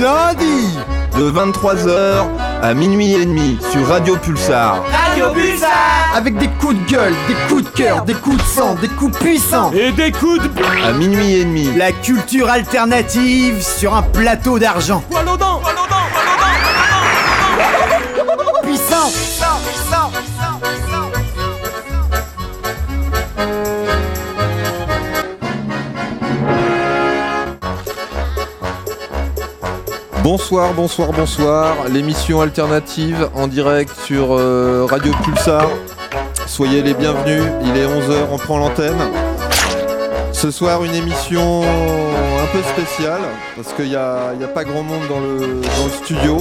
lundi De 23h à minuit et demi sur Radio Pulsar. Radio Pulsar. Avec des coups de gueule, des coups de cœur, des coups de sang, des coups puissants. Et des coups de... À minuit et demi. La culture alternative sur un plateau d'argent. Puissant. Puissant Puissant Bonsoir, bonsoir, bonsoir. L'émission alternative en direct sur euh, Radio Pulsar. Soyez les bienvenus. Il est 11h, on prend l'antenne. Ce soir, une émission un peu spéciale parce qu'il n'y a, a pas grand monde dans le, studio.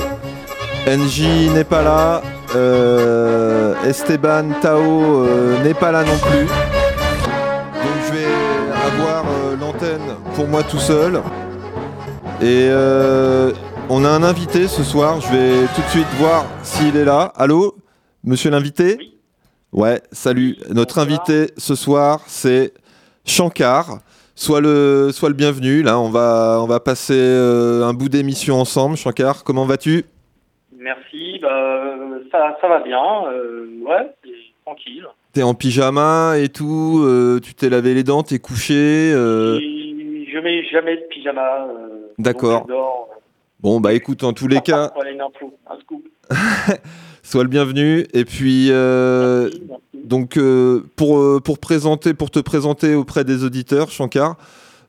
NJ n'est pas là. euh, Esteban Tao euh, n'est pas là non plus. Donc je vais avoir l'antenne pour moi tout seul. Et on a un invité ce soir. Je vais tout de suite voir s'il est là. Allô, monsieur l'invité Ouais, salut. Notre invité ce soir, c'est Shankar. Sois le, sois le bienvenu. Là, on va, on va passer euh, un bout d'émission ensemble. Shankar, comment vas-tu? Merci, bah, ça, ça va bien, euh, ouais, tranquille. T'es en pyjama et tout. euh, tu t'es lavé les dents, t'es couché. euh, je mets jamais de pyjama. D'accord. Bon, bah écoute, en tous les cas, sois le bienvenu. Et puis, euh, Merci, merci. Donc euh, pour, euh, pour, présenter, pour te présenter auprès des auditeurs, Shankar,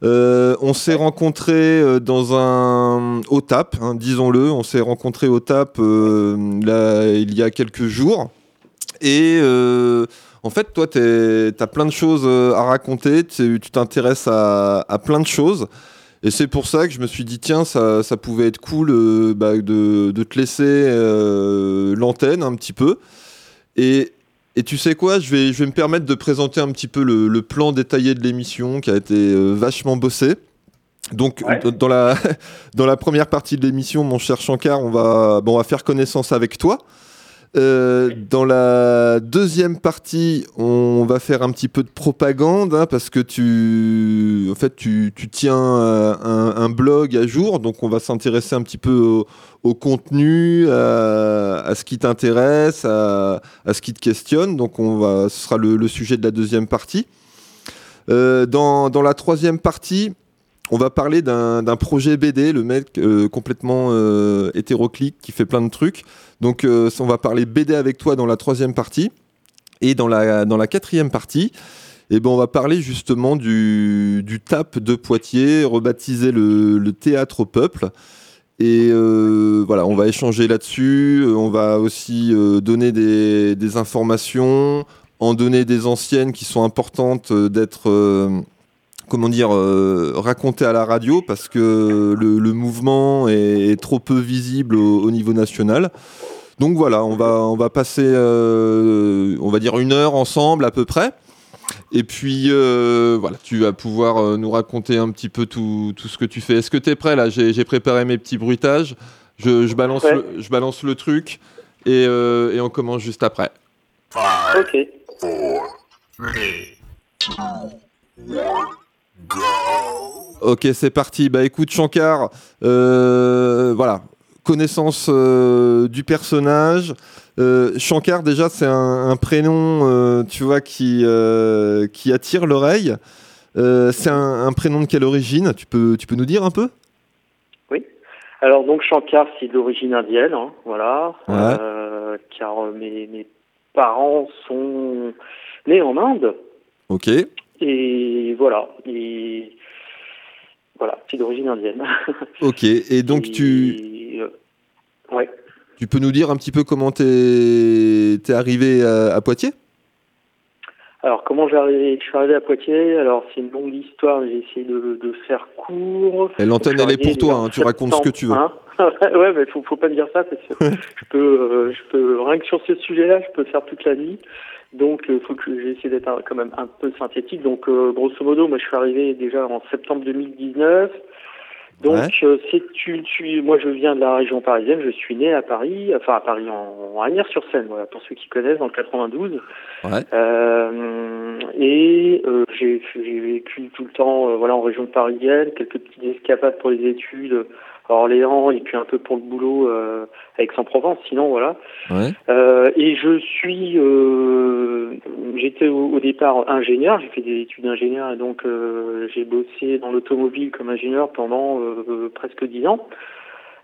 euh, on s'est rencontrés dans un au TAP, hein, disons-le, on s'est rencontrés au TAP là, il y a quelques jours. Et en fait, toi, tu as plein de choses à raconter, tu tu t'intéresses à, à plein de choses. Et c'est pour ça que je me suis dit, tiens, ça, ça pouvait être cool euh, bah, de, de te laisser euh, l'antenne un petit peu. Et, et tu sais quoi, je vais, je vais me permettre de présenter un petit peu le, le plan détaillé de l'émission qui a été euh, vachement bossé. Donc, Ouais. dans, la, dans la première partie de l'émission, mon cher Shankar, on va, bon, on va faire connaissance avec toi. Euh, dans la deuxième partie, on va faire un petit peu de propagande hein, parce que tu, en fait, tu, tiens euh, un, blog à jour, donc on va s'intéresser un petit peu au, contenu, à, ce qui t'intéresse, à, ce qui te questionne. Donc on va, ce sera le, sujet de la deuxième partie. Euh, dans la troisième partie, on va parler d'un projet BD, le mec euh, complètement euh, hétéroclite qui fait plein de trucs. Donc euh, on va parler BD avec toi dans la troisième partie. Et dans la, quatrième partie, eh ben, on va parler justement du, TAP de Poitiers, rebaptisé le, Théâtre au Peuple. Et euh, voilà, on va échanger là-dessus. On va aussi donner des, informations, en donner des anciennes qui sont importantes d'être, comment dire, euh, racontées à la radio parce que le, le mouvement est, est trop peu visible au, au niveau national. Donc voilà, on va, on va passer, euh, on va dire une heure ensemble à peu près. Et puis euh, voilà, tu vas pouvoir euh, nous raconter un petit peu tout, tout ce que tu fais. Est-ce que tu es prêt là? J'ai préparé mes petits bruitages. Je, je balance, Ouais. le, je balance le truc et, euh, et on commence juste après. Ok. Ok, c'est parti. Bah écoute, Shankar, euh, voilà, connaissance euh, du personnage. Euh, Shankar, déjà, c'est un, un prénom, tu vois, qui, qui attire l'oreille. C'est un, un prénom de quelle origine? Tu peux, tu peux nous dire un peu? Alors donc Shankar, c'est d'origine indienne, hein, voilà. Ouais. Car mes, mes parents sont nés en Inde. Ok. Et voilà. Et voilà, c'est d'origine indienne. Ok. Et donc, Et, tu, euh, ouais. tu peux nous dire un petit peu comment t'es es arrivé à, à Poitiers? Alors, comment je suis arrivé à Poitiers? Alors, c'est une longue histoire, mais j'ai essayé de, de faire court. Et l'antenne, elle est pour toi, hein, tu racontes ce que tu veux. hein. ouais, mais faut, faut pas me dire ça, parce que je peux, euh, je peux, rien que sur ce sujet-là, je peux faire toute la nuit. Donc, il faut que j'essaie d'être quand même un peu synthétique. Donc, euh, grosso modo, moi, je suis arrivé déjà en septembre 2019. Donc, Ouais. euh, c'est tu, tu, moi, je viens de la région parisienne. Je suis né à Paris, enfin à Paris en, en Agnières-sur-Seine, voilà, pour ceux qui connaissent, dans le 92. Ouais. Euh, et euh, j'ai j'ai vécu tout le temps, euh, voilà, en région parisienne, quelques petites escapades pour les études à Orléans et puis un peu pour le boulot euh, à Aix-en-Provence. Sinon, voilà. Ouais. Euh, et je suis, euh, j'étais au, au départ ingénieur, j'ai fait des études d'ingénieur et donc euh, j'ai bossé dans l'automobile comme ingénieur pendant presque dix ans.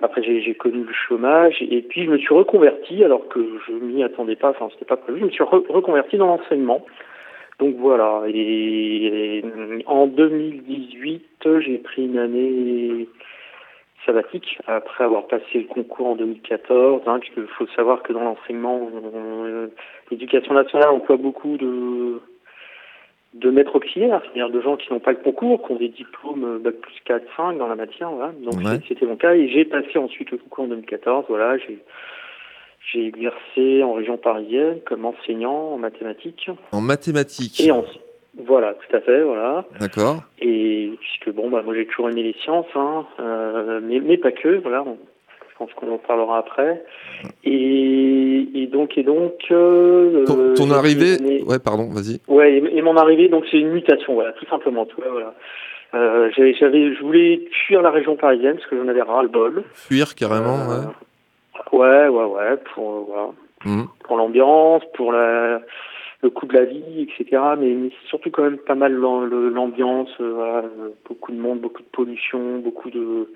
Après j'ai j'ai connu le chômage et puis je me suis reconverti alors que je m'y attendais pas, enfin c'était pas prévu, je me suis re- reconverti dans l'enseignement. Donc voilà, et, et en 2018 j'ai pris une année sabbatique après avoir passé le concours en 2014, hein, puisqu'il faut savoir que dans l'enseignement, euh, l'éducation nationale emploie beaucoup de de maîtres auxiliaires, c'est-à-dire de gens qui n'ont pas le concours, qui ont des diplômes euh, bac plus 4, 5 dans la matière, voilà. Donc Ouais. c'était mon cas et j'ai passé ensuite le concours en 2014, voilà, j'ai j'ai exercé en région parisienne comme enseignant en mathématiques En mathématiques. et en voilà, tout à fait, voilà. D'accord. Et puisque bon, bah moi j'ai toujours aimé les sciences, hein, euh, mais, mais pas que, voilà. on- je pense qu'on en parlera après. Et, et donc et donc. euh, Ton, euh, ton arrivée. Ouais, pardon, vas-y. Ouais, et, et mon arrivée, donc c'est une mutation, voilà, tout simplement. Tout, voilà. Euh, j'avais, je voulais fuir la région parisienne parce que j'en avais ras le bol. Fuir carrément, Euh, ouais. ouais, ouais, ouais, pour euh, voilà, Mhm. pour l'ambiance, pour la, le coût de la vie, etc. Mais, surtout quand même pas mal l'ambiance, euh, voilà, beaucoup de monde, beaucoup de pollution, beaucoup de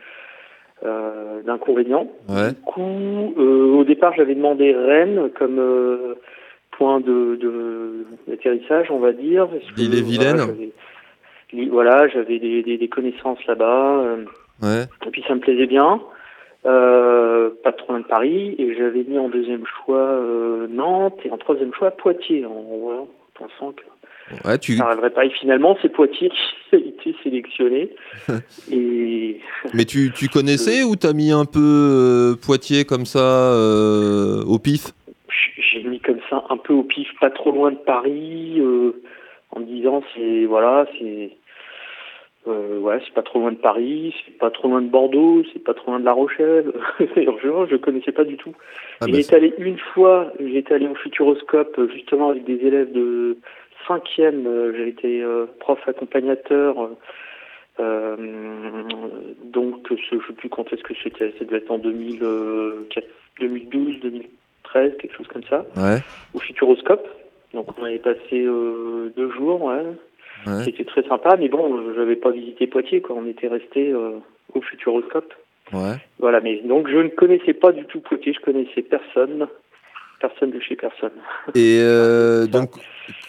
euh, d'inconvénients. Ouais. Du coup, euh, au départ, j'avais demandé Rennes comme euh, point de d'atterrissage, on va dire. parce que, L'île-et-Vilaine. Voilà, j'avais- des, des, des connaissances là-bas. Ouais. et puis ça me plaisait bien. Euh, pas trop loin de Paris. Et j'avais mis en deuxième choix euh, Nantes et en troisième choix Poitiers. En, en pensant que Ouais, tu... ça n'arriverait pas. Et finalement, c'est Poitiers qui a été sélectionné. et Mais tu, tu connaissais ou t'as mis un peu euh, Poitiers comme ça euh, au pif? J'ai mis comme ça un peu au pif, pas trop loin de Paris, euh, en me disant c'est voilà, c'est euh, ouais, c'est pas trop loin de Paris, c'est pas trop loin de Bordeaux, c'est pas trop loin de La Rochelle. Franchement, je connaissais pas du tout. Ah bah, allé une fois, j'étais allé au Futuroscope euh, justement avec des élèves de cinquième, euh, j'ai été euh, prof accompagnateur, euh, donc je sais plus quand est-ce que c'était, ça devait être en 2004, 2012, 2013, quelque chose comme ça, Ouais, au Futuroscope. Donc on avait passé deux jours, ouais. Ouais. C'était très sympa, mais bon, j'avais pas visité Poitiers, quoi. On était resté euh, au Futuroscope. Ouais. Voilà, mais donc je ne connaissais pas du tout Poitiers, je connaissais personne, personne de chez personne. Et euh, C'est ça. donc,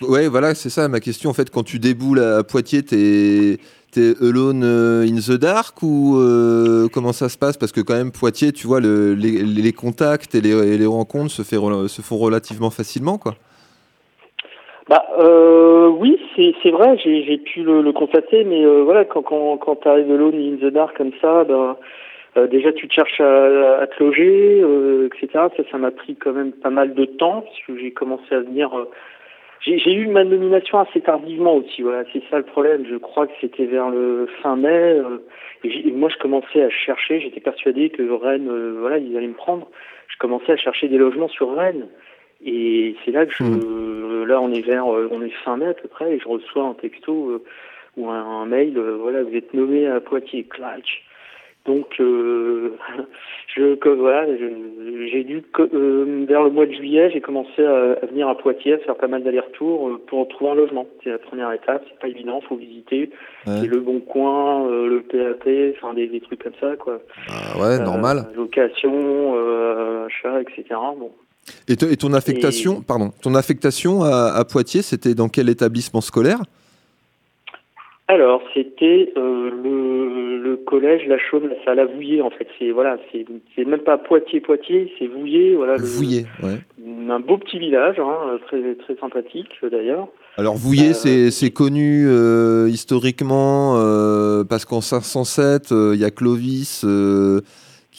ouais, voilà, c'est ça ma question. En fait, quand tu déboules à Poitiers, t'es t'es alone euh, in the dark ou euh, comment ça se passe? Parce que quand même, Poitiers, tu vois, le, les, les contacts et les, et les rencontres se, fait, se font relativement facilement, quoi. Bah euh, oui, c'est vrai, j'ai pu le, le constater, mais euh, voilà, quand quand quand t'arrives alone in the dark comme ça, ben euh, déjà tu te cherches à, à te loger, euh, etc. Ça, ça m'a pris quand même pas mal de temps parce que j'ai commencé à venir. euh, j'ai eu ma nomination assez tardivement aussi. Voilà, c'est ça le problème. Je crois que c'était vers le fin mai. euh, et, moi, je commençais à chercher. J'étais persuadé que Rennes, voilà, ils allaient me prendre. Je commençais à chercher des logements sur Rennes. Et c'est là que je, Hmm. là, on est vers, euh, on est fin mai à peu près, et je reçois un texto euh, ou un, un mail. euh, voilà, vous êtes nommé à Poitiers, clac. Donc, euh, je, voilà, j'ai dû euh, vers le mois de juillet, j'ai commencé à, à venir à Poitiers, à faire pas mal d'allers-retours pour trouver un logement. C'est la première étape, c'est pas évident, faut visiter. Ouais. Le bon coin, euh, le PAP, enfin des, des trucs comme ça, quoi. Ah ouais, normal. location, euh, achat, etc. Bon. Et, te- et ton affectation, pardon, ton affectation à, à Poitiers, c'était dans quel établissement scolaire? Alors, c'était euh, le, le collège La Chaume, la salle à Vouillé, en fait. C'est voilà, c'est même pas Poitiers, Poitiers, c'est Vouillé, voilà. le- Vouillé, ouais. Un beau petit village, hein, très très sympathique d'ailleurs. Alors Vouillé, Euh, c'est connu euh, historiquement euh, parce qu'en 507, euh, il y a Clovis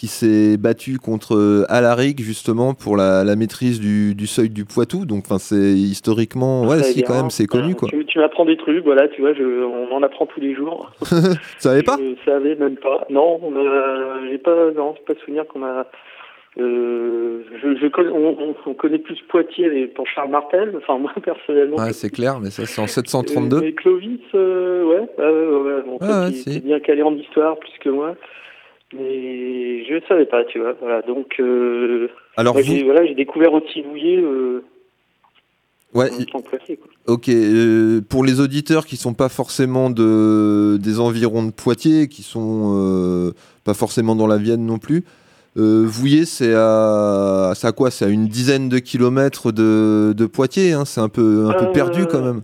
qui s'est battu contre euh, Alaric justement pour la, la maîtrise du, du seuil du Poitou. Donc, enfin, c'est historiquement, ouais, si bien. quand même, c'est connu quoi. Tu, tu m'apprends des trucs, voilà, tu vois, je, on en apprend tous les jours. Tu savais pas? Je savais même pas. Non, on a- j'ai pas, non, pas souvenir qu'on a. Euh, je, je connais, on, on- on connaît plus Poitiers pour Charles Martel. Enfin moi personnellement. Ouais, c'est clair, mais ça c'est en Euh, 732. mais Clovis, euh, ouais, euh, ouais, bon, Ah toi, ouais, t'es- si. t'es bien calé en histoire plus que moi. Mais je savais pas, tu vois. Voilà, donc euh, Alors, moi, vous, j'ai voilà, j'ai découvert aussi Vouillé euh, ouais, quoi. ok. euh, pour les auditeurs qui sont pas forcément de, des environs de Poitiers, qui sont euh, pas forcément dans la Vienne non plus, euh, Vouillé, c'est à, c'est à quoi? C'est à une dizaine de kilomètres de, de Poitiers. hein, c'est un peu, un peu perdu quand même.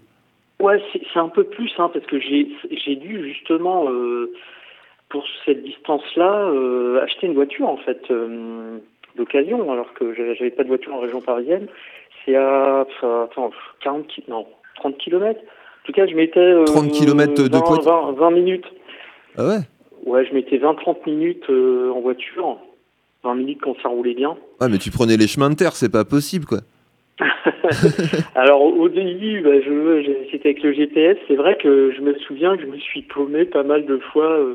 Ouais, c'est c'est un peu plus, hein, parce que j'ai j'ai dû justement, euh, pour cette distance-là, euh, acheter une voiture, en fait, euh, d'occasion, alors que j'avais pas de voiture en région parisienne. C'est à, attends, 40, ki- non, 30 kilomètres. En tout cas, je mettais... euh, 30 kilomètres de 20, Poitiers 20, 20 minutes. Ah ouais? Ouais, je mettais 20-30 minutes euh, en voiture. 20 minutes quand ça roulait bien. Ah, mais tu prenais les chemins de terre, c'est pas possible quoi. Alors au début, bah, je- c'était avec le GPS. C'est vrai que je me souviens que je me suis paumé pas mal de fois euh,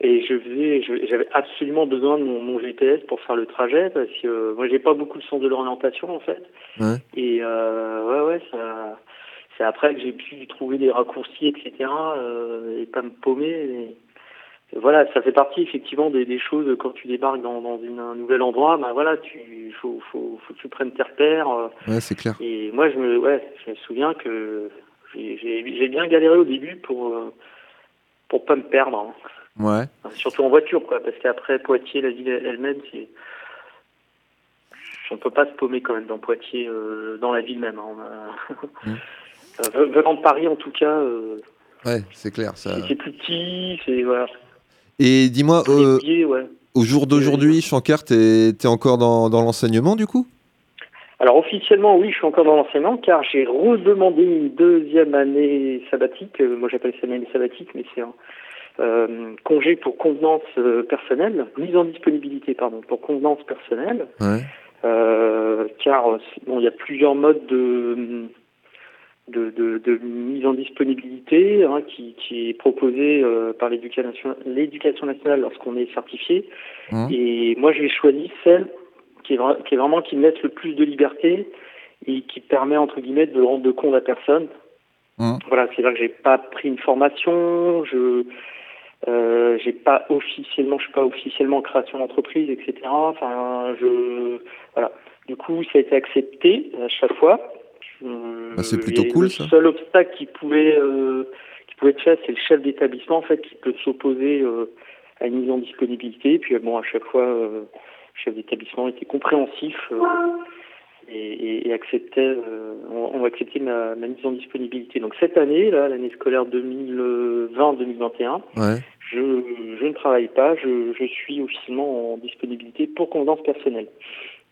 et je faisais, j'avais absolument besoin de mon, mon GPS pour faire le trajet parce que euh, moi j'ai pas beaucoup le sens de l'orientation en fait. Ouais. Et euh, ouais ouais, ça, c'est après que j'ai pu trouver des raccourcis etc. euh, et pas me paumer. Et, voilà, ça fait partie effectivement des, des choses quand tu débarques dans, dans une- un nouvel endroit. Bah voilà, tu faut, faut, faut que tu prennes tes repères. euh, Ouais, c'est clair. et moi, je me, ouais, je me souviens que j'ai bien galéré au début pour euh, pour pas me perdre, hein. Ouais. Enfin, surtout en voiture, quoi, parce qu'après Poitiers, la ville elle-même, c'est on peut pas se paumer quand même dans Poitiers, euh, dans la ville même. hein. On a- Mm. Euh, venant de Paris, en tout cas, euh, Ouais, c'est clair. Ça... c'est- plus petit, c'est voilà. Et dis-moi, euh, ouais. au jour d'aujourd'hui, Shankar, t'es es encore dans, dans l'enseignement du coup? Alors officiellement, oui, je suis encore dans l'enseignement car j'ai redemandé une deuxième année sabbatique. Moi, j'appelle ça une année sabbatique, mais c'est un euh, congé pour convenance euh, personnelle, mise en disponibilité, pardon, pour convenance personnelle. Ouais. Euh, car euh, bon, il y a plusieurs modes de de, de, de mise en disponibilité hein, qui, qui est proposé euh, par l'éducation nationale lorsqu'on est certifié. Mhm. Et moi, j'ai choisi celle qui est, vra- qui est vraiment qui me laisse le plus de liberté et qui permet entre guillemets de rendre de compte à personne. Mhm. Voilà, c'est là que j'ai pas pris une formation, je euh, j'ai pas officiellement, je suis pas officiellement en création d'entreprise, etc. Enfin, je voilà. Du coup, ça a été accepté à chaque fois. Bah, c'est plutôt et cool, le ça. seul obstacle qui pouvait euh, qui pouvait être fait, c'est le chef d'établissement en fait qui peut s'opposer euh, à une mise en disponibilité. Puis bon, à chaque fois, euh, le chef d'établissement était compréhensif euh, et, et, acceptait, euh, on, on acceptait ma, ma mise en disponibilité. Donc cette année, là, l'année scolaire 2020-2021, Ouais. je, je ne travaille pas, je, je suis officiellement en disponibilité pour convenance personnelle.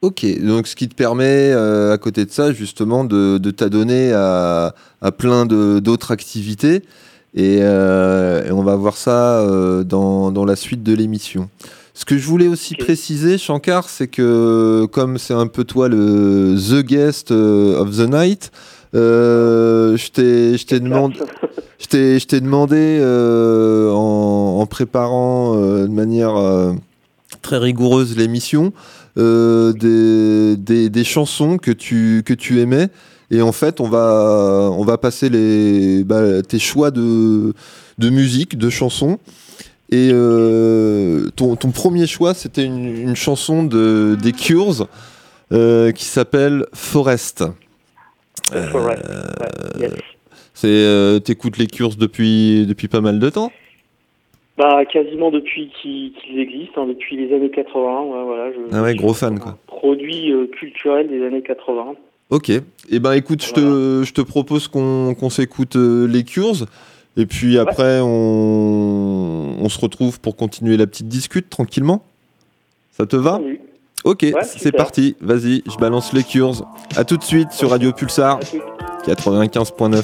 Ok, donc ce qui te permet, euh, à côté de ça, justement, de, de t'adonner à, à plein d'autres activités. Et, euh, et on va voir ça euh, dans, dans la suite de l'émission. Ce que je voulais aussi préciser, Shankar, c'est que comme c'est un peu toi le The Guest euh, of the Night, euh, je t'ai je t'ai demandé, je t'ai je t'ai demandé euh, en, en préparant euh, de manière euh, très rigoureuse l'émission euh, des, des, des chansons que tu, que tu aimais. Et en fait, on va, on va passer les, bah, tes choix de, de musique, de chansons. Et euh, ton, ton premier choix, c'était une, une chanson de, des Cures euh, qui s'appelle Forest. The Forest, ouais, yes. C'est, euh, t'écoutes les Cures depuis, depuis pas mal de temps? Bah, quasiment depuis qu'ils existent, hein, depuis les années 80. Ouais, voilà, je, Ah ouais, gros fan, quoi. Produit euh, culturel des années 80. Ok. Et ben écoute, je te, je te propose qu'on qu'on s'écoute euh, les Cures. Et puis après, on, on se retrouve pour continuer la petite discute tranquillement. Ça te va Salut. Ok, c'est parti. Vas-y, je balance les Cures. À tout de suite sur Radio Pulsar À tout. 95.9.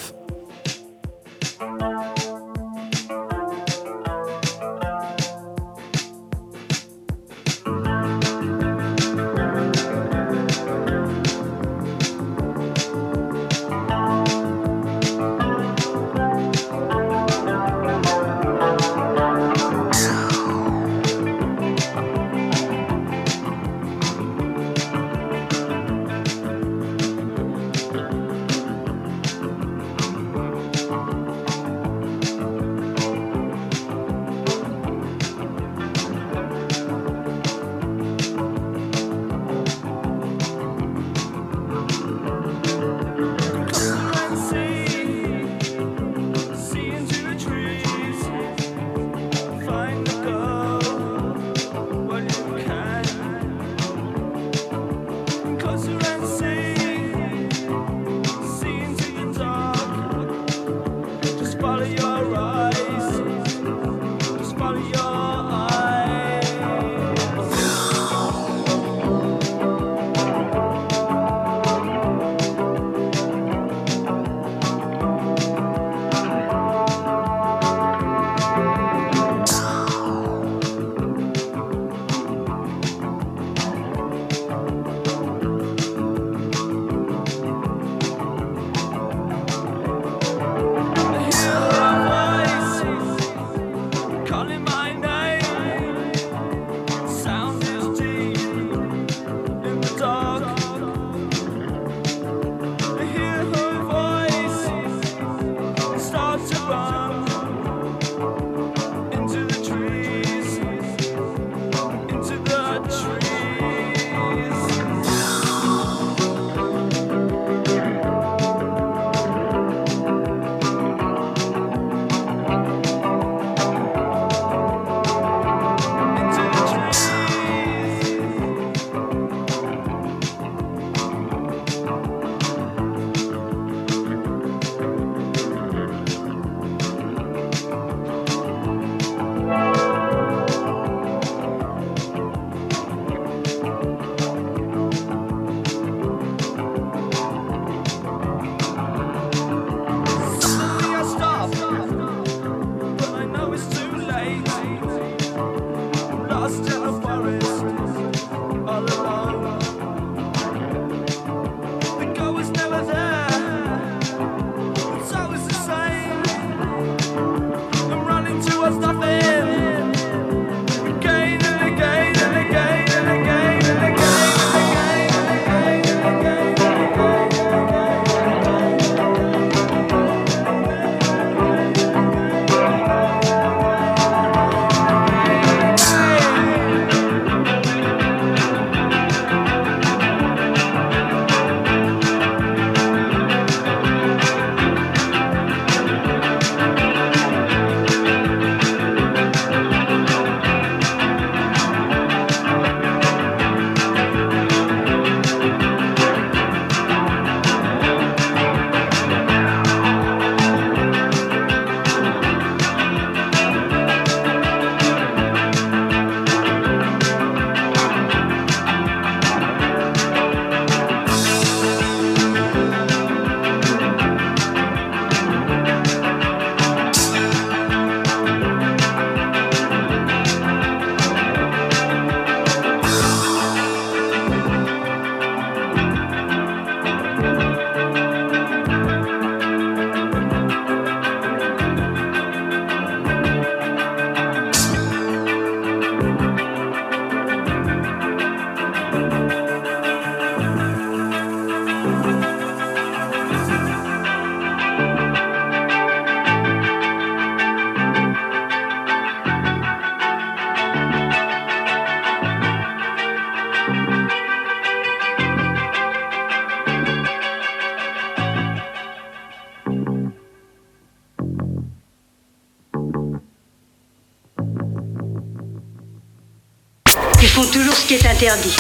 interdit.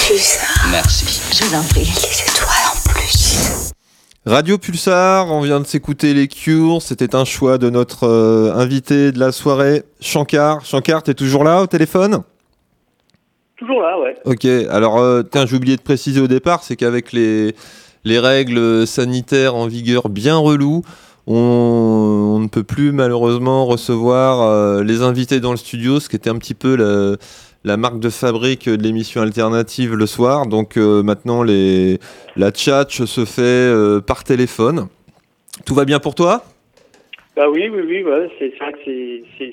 Merci. Je vous en prie. Les étoiles en plus. Radio Pulsar, on vient de s'écouter les Cures. C'était un choix de notre euh, invité de la soirée, Shankar. Shankar, t'es toujours là au téléphone? Toujours là, ouais. Ok, alors euh, tiens, j'ai oublié de préciser au départ, c'est qu'avec les, les règles sanitaires en vigueur bien reloues, on, on ne peut plus malheureusement recevoir euh, les invités dans le studio, ce qui était un petit peu la, la marque de fabrique de l'émission alternative le soir. Donc euh, maintenant, les, la chat se fait euh, par téléphone. Tout va bien pour toi? Bah oui, oui, oui, ouais, c'est vrai que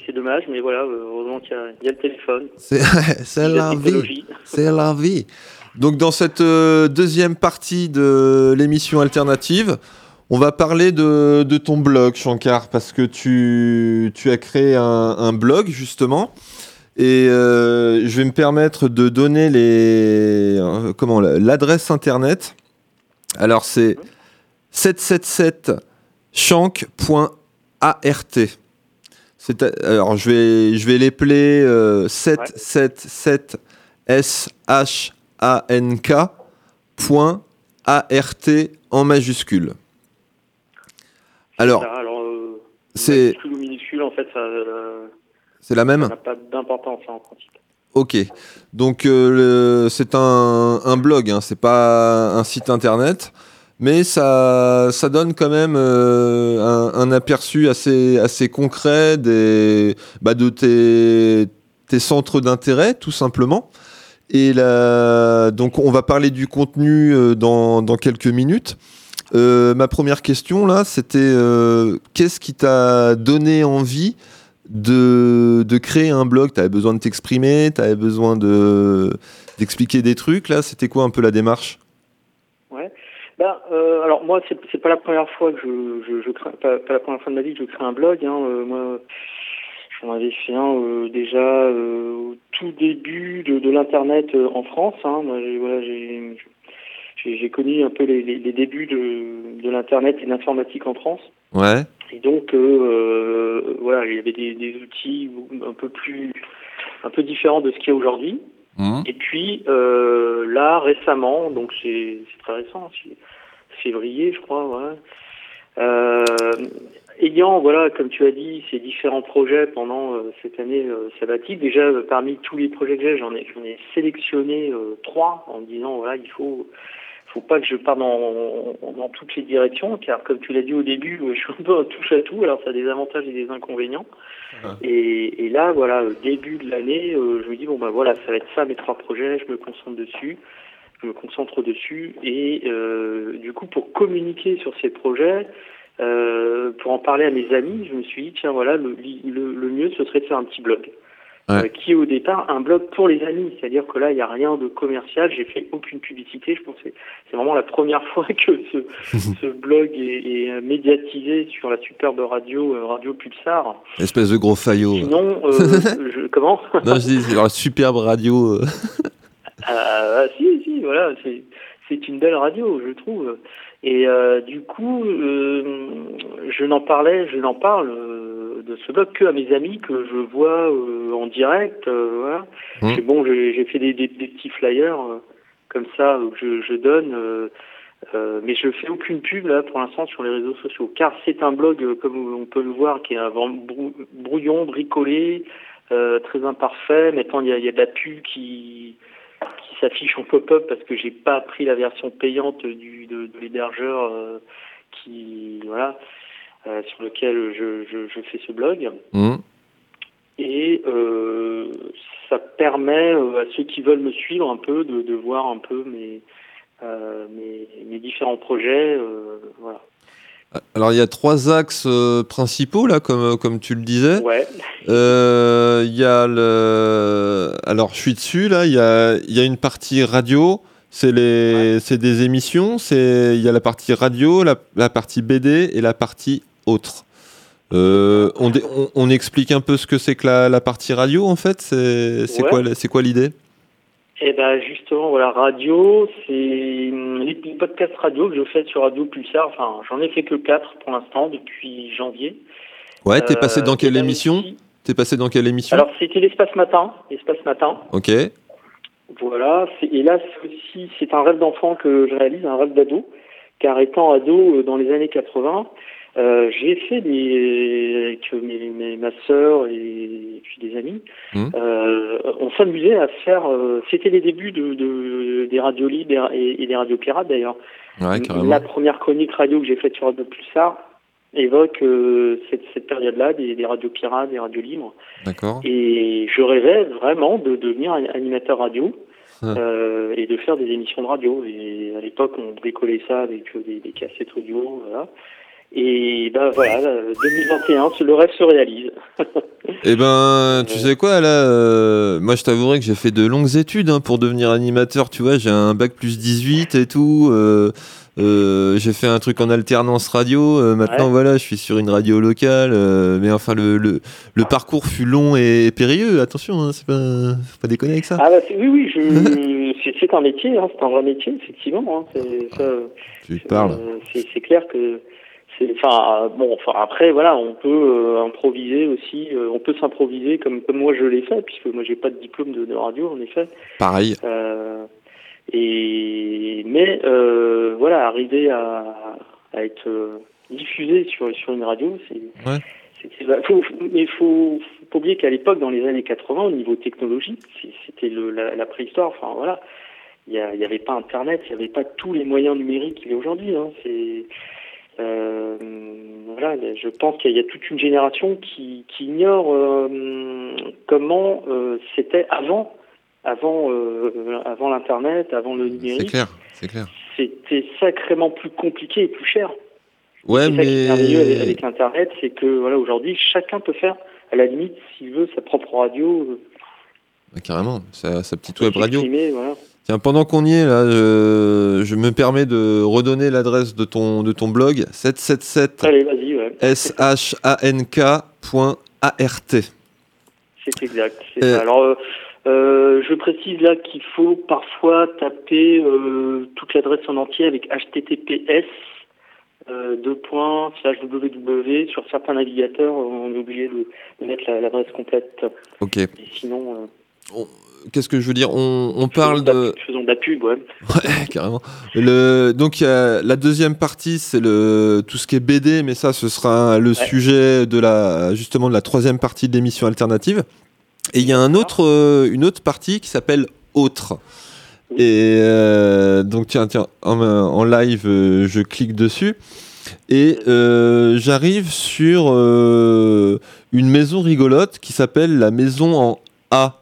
c'est- dommage, mais voilà, euh, heureusement qu'il y, a- il y a le téléphone. C'est la vie. C'est la vie. Donc dans cette euh, deuxième partie de l'émission alternative, on va parler de, de ton blog, Shankar, parce que tu, tu as créé un, un blog justement. Et euh, je vais me permettre de donner les euh, comment la- l'adresse internet. Alors c'est 777 shank.art. C'est alors je vais je vais l'épeler euh, 777 S H A N K point A R T en majuscule. Alors euh, c'est majuscule ou minuscule, en fait, ça euh, c'est la même. ça n'a pas d'importance hein, en principe. Ok. Donc euh, c'est un, un blog, hein, c'est pas un site internet, mais ça, ça donne quand même euh, un, un aperçu assez, assez concret des, bah, de tes, tes centres d'intérêt, tout simplement. Et là, donc on va parler du contenu euh, dans, dans quelques minutes. Ma première question là, c'était qu'est-ce qui t'a donné envie de, de créer un blog Tu avais besoin de t'exprimer, tu avais besoin de d'expliquer des trucs. Là, c'était quoi un peu la démarche? Ouais. Ben, euh, alors moi, c'est c'est pas la première fois que je, je, crée, pas, la première fois de ma vie que je crée un blog. Hein. Euh, moi, j'en avais fait un euh, déjà euh, au tout début de, l'internet euh, en France. Hein. J'ai connu un peu les, les, les débuts de, de l'internet et de l'informatique en France. Ouais. Et donc, euh, euh, voilà, il y avait des, des outils un peu plus, un peu différents de ce qu'il y a aujourd'hui. Mhm. Et puis euh, là, récemment, donc c'est très récent, c'est février, je crois, ouais. Euh, ayant, voilà, comme tu as dit, ces différents projets pendant euh, cette année euh, sabbatique, déjà euh, parmi tous les projets que j'ai, j'en ai, j'en ai sélectionné trois en me disant, voilà, il faut, faut pas que je parte dans, dans toutes les directions, car comme tu l'as dit au début, euh, je suis un peu un touche à tout, alors ça a des avantages et des inconvénients. Et, et là, voilà, au début de l'année, euh, je me dis bon bah voilà, ça va être ça mes trois projets, je me concentre dessus, je me concentre dessus, et euh, du coup pour communiquer sur ces projets, euh, pour en parler à mes amis, je me suis dit tiens voilà, le, le, le mieux ce serait de faire un petit blog. Ouais. Euh, qui est au départ un blog pour les amis, c'est-à-dire que là il n'y a rien de commercial, j'ai fait aucune publicité, je pense que c'est- vraiment la première fois que ce, ce blog est, est médiatisé sur la superbe radio euh, Radio Pulsar. Espèce de gros faillot. Sinon, euh, je, comment? Non, je dis, c'est leur superbe radio. euh. Ah, Si, si, voilà, c'est c'est une belle radio, je trouve. Et euh, du coup, euh, je n'en parlais, je n'en parle euh, de ce blog que à mes amis que je vois euh, en direct. euh, voilà. Mmh. Bon, j'ai fait des, des, des petits flyers euh, comme ça que je, je donne. euh, euh, mais je fais aucune pub là pour l'instant sur les réseaux sociaux, car c'est un blog comme on peut le voir qui est un brou- brouillon, bricolé, euh, très imparfait. Maintenant, il y a, il y a de la pub qui s'affiche en pop-up parce que j'ai pas pris la version payante du de, de l'hébergeur euh, qui voilà euh, sur lequel je, je, je fais ce blog Mhm. et euh, ça permet à ceux qui veulent me suivre un peu de, de voir un peu mes mes, mes différents projets voilà Alors il y a trois axes euh, principaux là, comme, comme tu le disais. ouais Euh, Il y a le. Alors, je suis dessus là. Il y a, il y a une partie radio. C'est les, c'est des émissions. C'est, il y a la partie radio, la, la partie BD et la partie autre. Euh, on, dé- on, on explique un peu ce que c'est que la, la partie radio en fait. C'est, Ouais. quoi, c'est quoi l'idée? Eh ben justement, voilà, radio, c'est les podcasts radio que je fais sur Radio Pulsar. Enfin, j'en ai fait que quatre pour l'instant depuis janvier. Ouais, t'es passé Euh, dans quelle et là émission T'es passé dans quelle émission Alors c'était l'espace matin, l'espace matin. Ok. Voilà. Et là, c'est aussi, c'est un rêve d'enfant que je réalise, un rêve d'ado. Car étant ado euh, dans les années 80, euh, j'ai fait des avec mes, mes- ma sœur et puis des amis. Mhm. euh, on s'amusait à faire. euh, c'était les débuts de, de- des radios libres et, et des radios pirates d'ailleurs. Ouais. La première chronique radio que j'ai faite sur Radio Pulsar évoque cette, cette période-là des, des radios pirates, des radios libres. D'accord. Et je rêvais vraiment de devenir animateur radio euh, et de faire des émissions de radio. Et à l'époque, on bricolait ça avec des, des cassettes audio, voilà. Et ben voilà, euh, 2021, ce- le rêve se réalise. Eh ben, tu sais quoi, là, euh, moi je t'avouerai que j'ai fait de longues études hein, pour devenir animateur, tu vois, j'ai un bac plus 18 et tout, euh, euh, j'ai fait un truc en alternance radio, euh, maintenant Ouais. voilà, je suis sur une radio locale, euh, mais enfin le, le, le parcours fut long et périlleux, attention, hein, c'est pas, faut pas déconner avec ça. Ah bah oui, oui, je, c'est, un métier, hein, c'est un vrai métier, effectivement. Hein, ça, Tu parles. C'est, clair que enfin euh, bon enfin après voilà on peut euh, improviser aussi euh, on peut s'improviser comme comme moi je l'ai fait puisque moi j'ai pas de diplôme de, de radio en effet Pareil. Euh, et mais euh, voilà arriver à, à être diffusé sur sur une radio c'est Ouais. bah, faut, faut- mais faut, faut pas oublier qu'à l'époque dans les années 80 au niveau technologie c'est- c'était la, la préhistoire enfin voilà il y, a- il y avait pas internet il y avait pas tous les moyens numériques qu'il y a aujourd'hui hein. c'est euh, voilà, je pense qu'il y a toute une génération qui, qui ignore euh, comment euh, c'était avant, avant, avant l'internet, avant le C'est numérique. clair, c'est clair. C'était sacrément plus compliqué et plus cher. Ouais, c'est ça qui est merveilleux avec, mais. avec l'internet, c'est que voilà, aujourd'hui, chacun peut faire, à la limite, s'il veut, sa propre radio, Carrément, sa, sa petite web radio. voilà. Tiens, pendant qu'on y est, là, je, je me permets de redonner l'adresse de ton, de ton blog 777 Allez, vas-y, ouais. C'est exact. Euh. Alors, euh, euh, je précise là qu'il faut parfois taper euh, toute l'adresse en entier avec HTTPS. Euh, deux points slash www sur certains navigateurs on est obligé de, mettre la- l'adresse complète Ok. et sinon Qu'est-ce que je veux dire on, on parle de faisons de la pub ouais Ouais, carrément. Le, donc, la deuxième partie, c'est le, tout ce qui est BD, mais ça, ce sera le sujet de la, justement, de la troisième partie de l'émission alternative. Et il y a un autre, euh, une autre partie qui s'appelle Autre. Et euh, donc, tiens, tiens, en, en live, euh, je clique dessus. Et euh, j'arrive sur euh, une maison rigolote qui s'appelle la maison en A.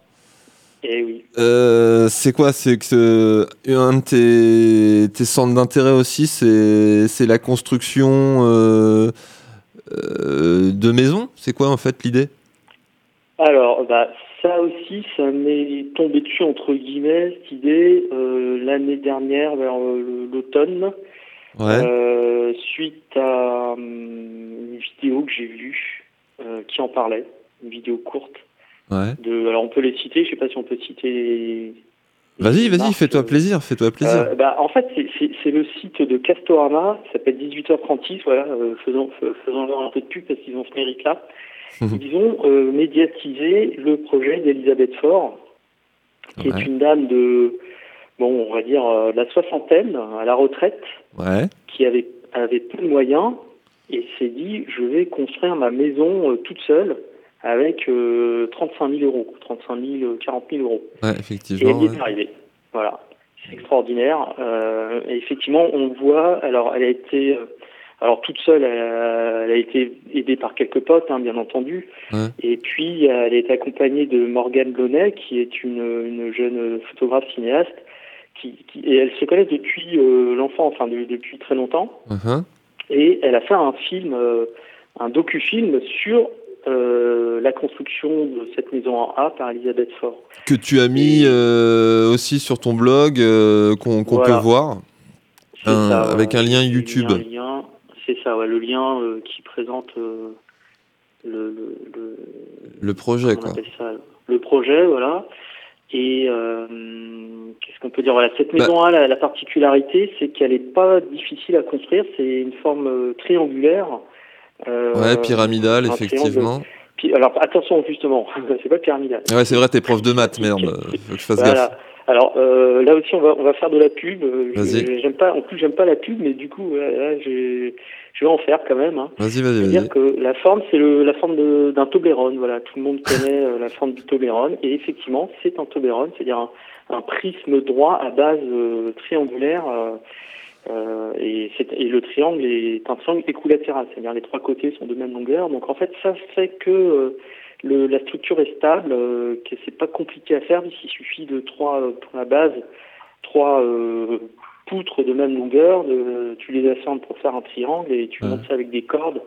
et oui. Euh, c'est quoi? C'est que un de tes, tes centres d'intérêt aussi, c'est la construction euh, euh, de maisons? C'est quoi en fait l'idée? Alors, bah, ça aussi, ça m'est tombé dessus entre guillemets, cette idée, l'année dernière, vers l'automne, Ouais. suite à hum, une vidéo que j'ai vue qui en parlait, une vidéo courte. Ouais. De, alors, on peut les citer, je sais pas si on peut citer. Vas-y, vas-y, fais-toi euh, plaisir, fais-toi plaisir. euh, bah, en fait, c'est- le site de Castorama, ça s'appelle 18h36, voilà, euh, faisons, fais- faisons-leur un peu de pub parce qu'ils ont ce mérite-là. Mhm. Ils ont euh, médiatisé le projet d'Elisabeth Faure, qui Ouais. est une dame de, bon, on va dire, la soixantaine, à la retraite, Ouais. qui avait, avait peu de moyens et s'est dit, je vais construire ma maison toute seule avec euh, 35 000 euros, 35 000, euh, 40 000 euros. Ouais, Et elle effectivement. y ouais. est arrivée. Voilà. C'est extraordinaire. Euh, et effectivement, on voit, alors elle a été, euh, alors toute seule, elle a, elle a été aidée par quelques potes, hein, bien entendu. Ouais. Et puis, elle est accompagnée de Morgane Launay, qui est une, une jeune photographe cinéaste. Qui, qui, et elles se connaissent depuis euh, l'enfant, enfin de- depuis très longtemps. Uh-huh. Et elle a fait un film, euh, un docu-film sur euh, la construction de cette maison en A par Elisabeth Faure. Que tu as mis euh, aussi sur ton blog, euh, qu'on Voilà. peut voir. C'est Un- ça, avec un lien YouTube. C'est ça, ouais, le lien qui présente le, le, le, Le projet, quoi. ça, le projet, voilà. Et qu'est-ce qu'on peut dire Voilà, cette maison-là, la, la particularité, c'est qu'elle n'est pas difficile à construire. C'est une forme triangulaire. Euh, Ouais, pyramidal, effectivement. Puis, alors attention justement, c'est pas pyramidal. Ouais, c'est vrai, t'es prof de maths, merde. Faut que je fasse Voilà. gaffe. Alors euh, là aussi on va on va faire de la pub. Euh. J'aime pas en plus j'aime pas la pub mais du coup là, je je vais en faire quand même. Hein. Vas-y, vas-y, C'est-à-dire vas-y. que la forme c'est le la forme de- d'un Toblerone. Voilà, tout le monde connaît euh, la forme du Toblerone et effectivement c'est un Toblerone, c'est-à-dire un, un prisme droit à base euh, triangulaire. euh, euh, et, et le triangle est un triangle équilatéral, c'est-à-dire les trois côtés sont de même longueur. Donc en fait, ça fait que euh, le, la structure est stable, euh, que c'est pas compliqué à faire. Il suffit de trois euh, pour la base, trois euh, poutres de même longueur. De, tu les assembles pour faire un triangle et tu Ouais. montes ça avec des cordes.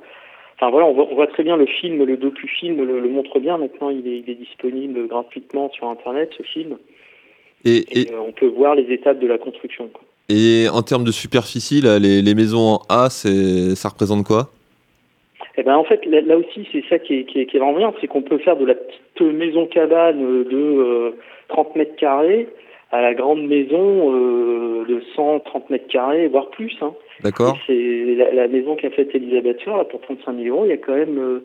Enfin voilà, on voit, on voit très bien le film, le docu-film le, le montre bien. Maintenant, il est, il est disponible gratuitement sur Internet, ce film. Et, Et, et, euh, on peut voir les étapes de la construction. quoi. Et en termes de superficie, là, les, les maisons en A, c'est, ça représente quoi? Eh ben en fait là, là aussi c'est ça qui est, qui est, qui est vraiment bien, c'est qu'on peut faire de la petite maison cabane de euh, 30 mètres carrés à la grande maison euh, de 130 mètres carrés, voire plus. Hein. D'accord C'est la, la maison qu'a faite Elisabeth Faure, là, pour 35 000 euros, il y a quand même euh,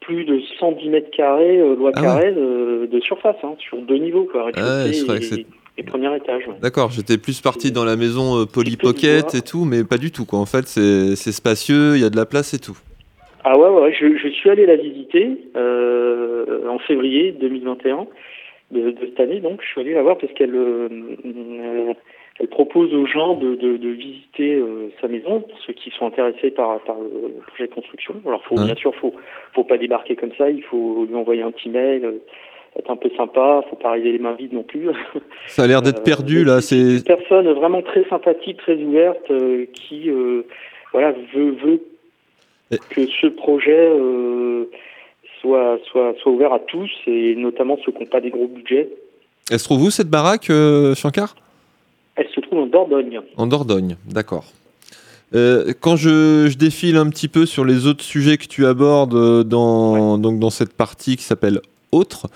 plus de 110 mètres carrés, euh, loi Ah ouais. carrée, de, surface, hein, sur deux niveaux, quoi, Ah ouais, je croyais que et, c'est- et premier étage. ouais. D'accord, j'étais plus parti dans la maison euh, Polly Tu peux Pocket voir. et tout, mais pas du tout, quoi. En fait, c'est, spacieux, il y a de la place et tout. Ah ouais, ouais, je, je suis allé la visiter euh, en février 2021 de, de cette année, donc je suis allé la voir parce qu'elle euh, elle propose aux gens de, de, de visiter euh, sa maison, pour ceux qui sont intéressés par, par le projet de construction. Alors faut Ouais. bien sûr, faut faut pas débarquer comme ça, il faut lui envoyer un petit mail, être un peu sympa, faut pas arriver les mains vides non plus. Ça a l'air d'être Euh, perdu, là. c'est une personne vraiment très sympathique, très ouverte, euh, qui euh, voilà veut, veut Et- que ce projet soit, soit, soit ouvert à tous, et notamment ceux qui n'ont pas des gros budgets. Elle se trouve où, cette baraque, Shankar? Elle se trouve en Dordogne. En Dordogne, d'accord. Euh, quand je, je défile un petit peu sur les autres sujets que tu abordes dans, donc dans cette partie qui s'appelle Autres,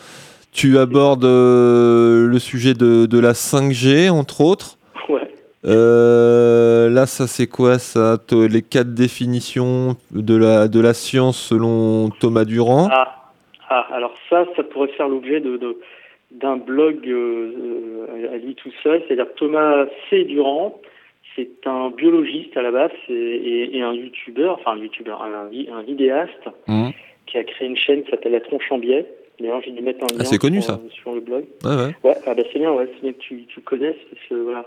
tu abordes euh, le sujet de, de la 5G, entre autres. Ouais. Euh, là, ça c'est quoi ça Les quatre définitions de la, de la science selon Thomas Durand? Ah, ah, alors ça, ça pourrait faire l'objet de, de- d'un blog euh, à lui tout seul, c'est-à-dire Thomas C. Durand. C'est un biologiste à la base et, et un youtubeur, enfin un youtubeur, un, vi- un vidéaste Mhm. qui a créé une chaîne qui s'appelle La Tronche en biais. D'ailleurs, j'ai dû mettre un lien Ah, c'est connu, sur, ça. sur le blog. Ouais, ouais. Ouais, ah bah c'est bien, ouais, c'est bien que tu, tu connaisses parce que voilà,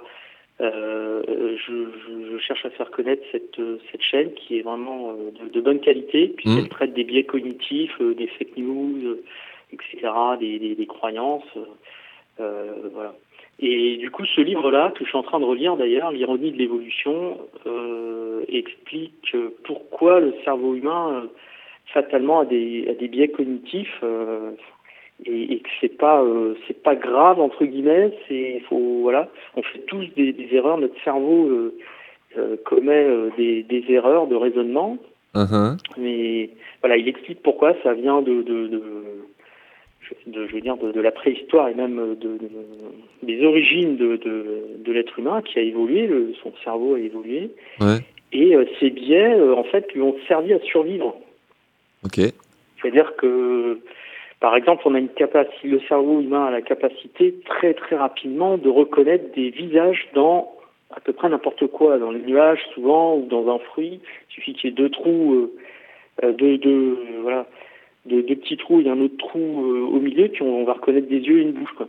euh, je, je, je cherche à faire connaître cette, euh, cette chaîne qui est vraiment euh, de, de bonne qualité puisqu'elle Mhm. traite des biais cognitifs, euh, des fake news, etc., des, des, des croyances, voilà. Et du coup, ce livre-là, que je suis en train de relire d'ailleurs, L'ironie de l'évolution, euh, explique pourquoi le cerveau humain euh, fatalement a des, a des biais cognitifs euh, et, et que c'est pas euh, c'est pas grave entre guillemets. C'est faut voilà, on fait tous des, des erreurs. Notre cerveau euh, euh, commet des, des erreurs de raisonnement, Uh-huh. mais voilà, il explique pourquoi ça vient de, de, de, je, de- je veux dire de, de la préhistoire et même de, de- des origines de, de, de l'être humain qui a évolué, le- son cerveau a évolué, Ouais. et ces biais en fait lui ont servi à survivre. C'est-à-dire que, par exemple, on a une capacité, le cerveau humain a la capacité très très rapidement de reconnaître des visages dans à peu près n'importe quoi, dans les nuages souvent ou dans un fruit. Il suffit qu'il y ait deux trous, euh, euh, deux, deux, voilà, deux, deux petits trous et un autre trou euh, au milieu, puis on, on va reconnaître des yeux et une bouche. Quoi.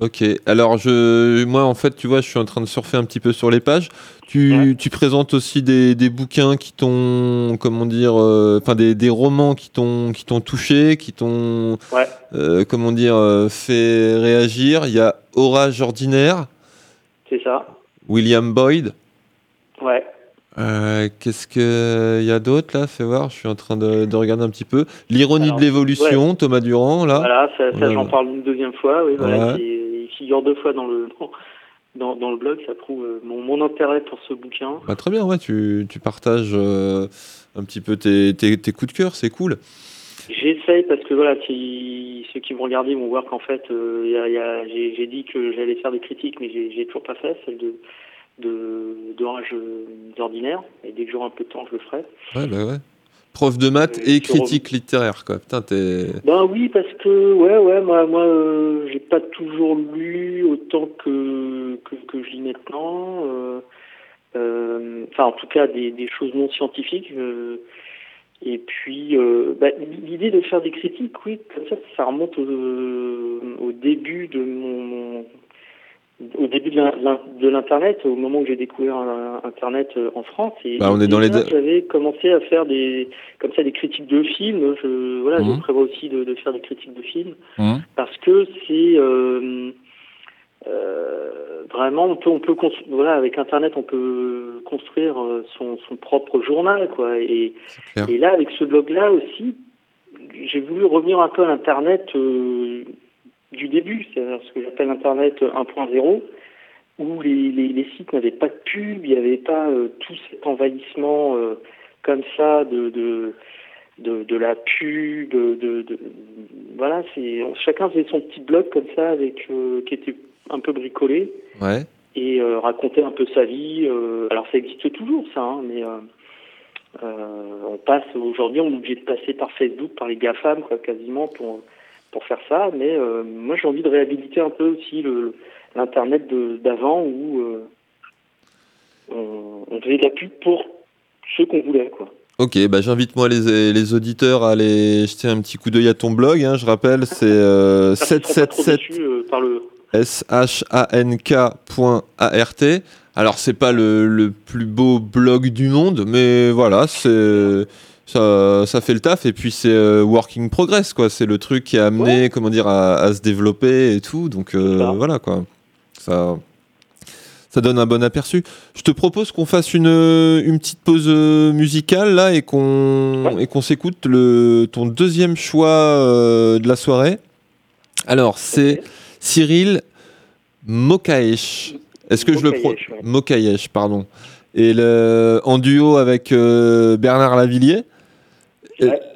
Ok, alors je, moi en fait, tu vois, je suis en train de surfer un petit peu sur les pages. Tu, Ouais. tu présentes aussi des, des bouquins qui t'ont, comment dire, euh, enfin des, des romans qui t'ont, qui t'ont touché, qui t'ont, Ouais. euh, comment dire, euh, fait réagir. Il y a Orage ordinaire, C'est ça. William Boyd. Ouais. Euh, Qu'est-ce qu'il y a d'autre là? Fais voir, je suis en train de, de regarder un petit peu. L'ironie de l'évolution, Thomas Durand, là. Voilà, ça, j'en parle une deuxième fois. Oui, voilà. Figure deux fois dans le dans, dans le blog. Ça prouve euh, mon, mon intérêt pour ce bouquin. Bah, très bien, ouais, tu, tu partages euh, un petit peu tes, tes- tes coups de cœur, c'est cool. J'essaye parce que voilà, qui, ceux qui vont regarder vont voir qu'en fait, euh, il y a- il y a- j'ai dit que j'allais faire des critiques, mais j'ai toujours pas fait celle de de d'orage d'ordinaire. Et dès que j'aurai un peu de temps, je le ferai. Ouais, bah ouais. Prof de maths Euh, et critique littéraire, quoi. Putain, t'es. Ben oui, parce que ouais, ouais, moi, moi, euh, j'ai pas toujours lu autant que que, que je lis maintenant. euh, euh, Enfin, en tout cas, des, des choses non scientifiques. et puis, bah, l'idée de faire des critiques, oui, comme ça, ça remonte au, au début de mon, mon- au début de l'in- l'in- de l'internet, au moment où j'ai découvert un- internet euh, en France. Et Bah, on est dans les J'avais commencé à faire des comme ça des critiques de films. Je, voilà, je prévois aussi de, de faire des critiques de films Mhm. parce que c'est euh, euh, vraiment on peut on peut voilà avec internet on peut construire euh, son, son propre journal quoi et, là avec ce blog là aussi j'ai voulu revenir un peu à l'internet euh, du début c'est-à-dire ce que j'appelle internet 1.0 où les, les, les sites n'avaient pas de pub il n'y avait pas euh, tout cet envahissement euh, comme ça de, de de, de la pub, de, de, de- voilà, c'est chacun faisait son petit blog comme ça avec euh, qui était un peu bricolé Ouais. et racontait un peu sa vie. alors ça existe toujours ça, hein, mais on passe aujourd'hui, on est obligé de passer par Facebook, par les GAFAM quoi, quasiment pour pour faire ça. Mais euh, moi j'ai envie de réhabiliter un peu aussi le l'internet d'avant où euh, on, on faisait de la pub pour ceux qu'on voulait quoi. Ok, bah j'invite moi les, les auditeurs à aller jeter un petit coup d'œil à ton blog. hein, je rappelle, c'est euh, J'espère qu'ils seront pas trop 777 déçus, euh, le shank.art. Alors c'est pas le, le plus beau blog du monde, mais voilà, c'est ça, ça fait le taf et puis c'est euh, working progress quoi. C'est le truc qui a amené comment dire à, à se développer et tout. Donc euh, voilà quoi. Ça ça donne un bon aperçu. Je te propose qu'on fasse une, une petite pause euh, musicale là et qu'on et qu'on s'écoute le ton deuxième choix euh, de la soirée. Alors c'est Cyril Mokaesh. Est-ce que je le pro ouais. Mokaesh, pardon. Et le, en duo avec Bernard Lavillier.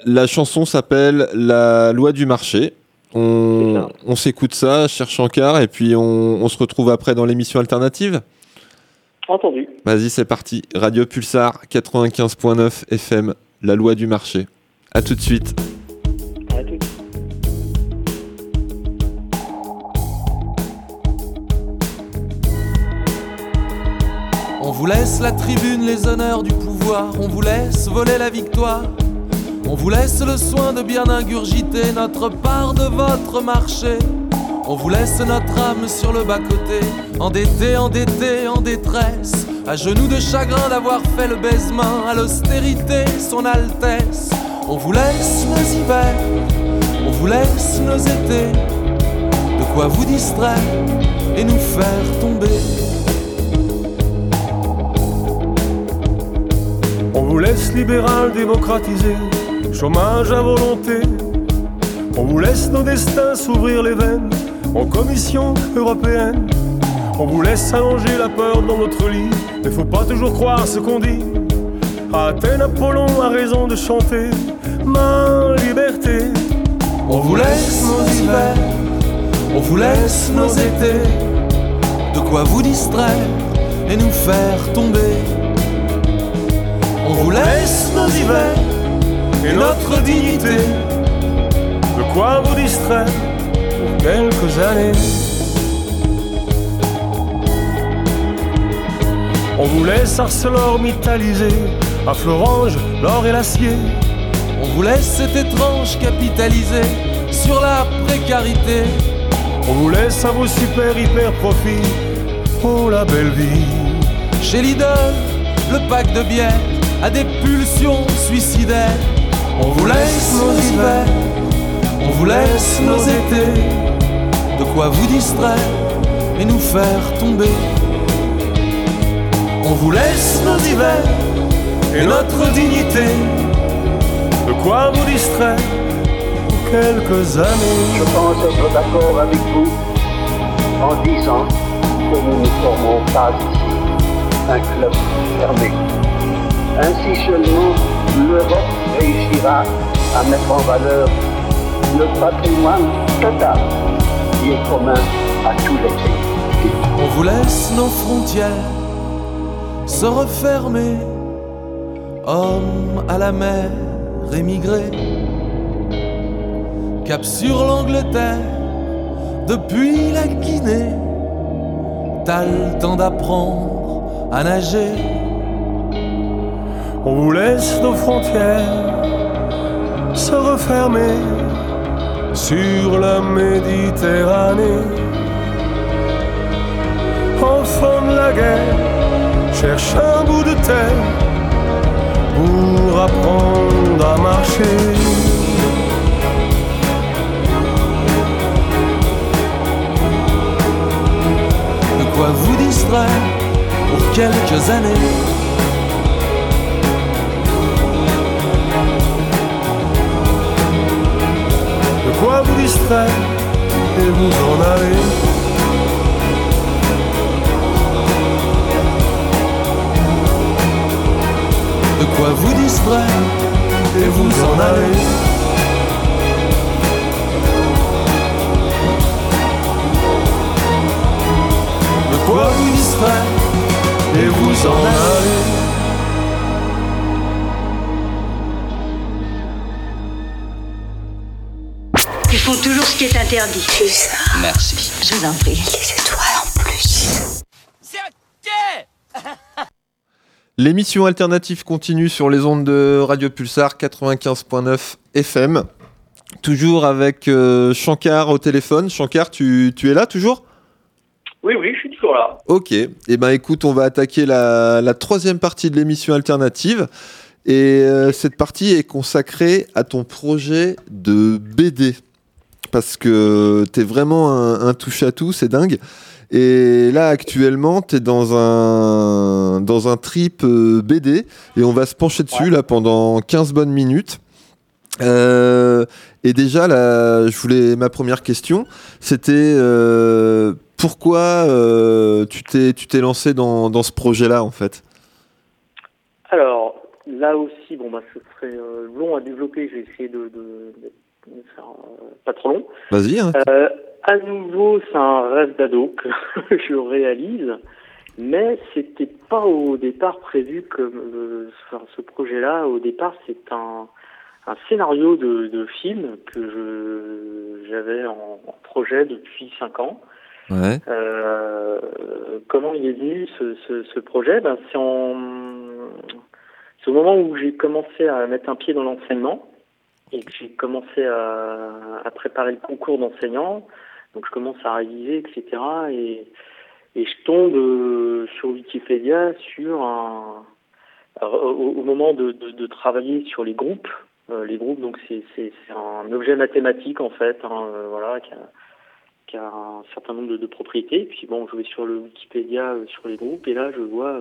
La chanson s'appelle La loi du marché. On, on s'écoute ça, cherche Ankar, et puis on, on se retrouve après dans l'émission alternative. Entendu. Vas-y, c'est parti. Radio Pulsar 95.9 FM, La loi du marché. À tout de suite. On vous laisse la tribune, les honneurs du pouvoir, on vous laisse voler la victoire. On vous laisse le soin de bien ingurgiter notre part de votre marché. On vous laisse notre âme sur le bas-côté, endetté, endetté, en détresse, à genoux de chagrin d'avoir fait le baisement à l'austérité, son Altesse. On vous laisse nos hivers, on vous laisse nos étés, de quoi vous distraire et nous faire tomber. On vous laisse libéral démocratisé, chômage à volonté. On vous laisse nos destins s'ouvrir les veines en commission européenne. On vous laisse allonger la peur dans notre lit, mais faut pas toujours croire ce qu'on dit. Athènes, Apollon a raison de chanter ma liberté. On vous laisse nos hivers, on vous laisse nos étés, de quoi vous distraire et nous faire tomber. On vous laisse nos hivers et notre dignité. De quoi vous distraire pour quelques années. On vous laisse ArcelorMittaliser à Florange, l'or et l'acier. On vous laisse cet étrange capitalisé sur la précarité. On vous laisse à vos super hyper profits. Oh la belle vie. Chez Lidl, le pack de bière a des pulsions suicidaires. On vous laisse nos hivers, on vous laisse nos étés, de quoi vous distraire et nous faire tomber. On vous laisse nos hivers Et notre dignité. De quoi vous distraire pour quelques années. Je pense être d'accord avec vous en disant que nous ne formons pas ici un club fermé. Ainsi seulement l'Europe réussira à mettre en valeur le patrimoine total qui est commun à tous les pays. On vous laisse nos frontières se refermer, hommes à la mer émigrés, cap sur l'Angleterre, depuis la Guinée, t'as le temps d'apprendre à nager. On vous laisse nos frontières se refermer sur la Méditerranée. Enfant de la guerre, cherche un bout de terre pour apprendre à marcher. De quoi vous distraire pour quelques années. De quoi vous distraire et vous en aller. De quoi vous distraire et vous en aller. De quoi vous distraire et vous en aller. Font toujours ce qui est interdit. Merci. Je vous en prie. Les étoiles en plus. C'est ok L'émission alternative continue sur les ondes de Radio Pulsar 95.9 FM. Toujours avec euh, Shankar au téléphone. Shankar, tu, tu es là toujours? Oui, oui, je suis toujours là. Ok. Eh ben écoute, on va attaquer la, la troisième partie de l'émission alternative. Et euh, cette partie est consacrée à ton projet de BD. Parce que t'es vraiment un, un touche-à-tout, c'est dingue. Et là, actuellement, tu es dans un, dans un trip euh, BD et on va se pencher dessus là pendant 15 bonnes minutes. Euh, et déjà, là, je voulais ma première question, c'était euh, pourquoi tu t'es tu t'es lancé dans, dans ce projet-là en fait? Alors, là aussi, bon, bah, ce serait long à développer. De, de, de faire euh, pas trop long. Vas-y. hein. Euh, à nouveau, c'est un rêve d'ado que je réalise, mais c'était pas au départ prévu comme euh, enfin, ce projet-là. Au départ, c'est un, un scénario de, de film que je j'avais en, en projet depuis cinq ans. Ouais. Euh, comment il est venu ce, ce, ce projet? Ben, C'est en c'est au moment où j'ai commencé à mettre un pied dans l'enseignement et que j'ai commencé à, à préparer le concours d'enseignant. Donc je commence à réviser, etc. Et, et je tombe euh, sur Wikipédia sur un alors, au, au moment de, de, de travailler sur les groupes. Euh, les groupes, donc c'est un objet mathématique en fait, hein, euh, voilà, qui a, qui a un certain nombre de, de propriétés. Puis bon, je vais sur le Wikipédia euh, sur les groupes et là je vois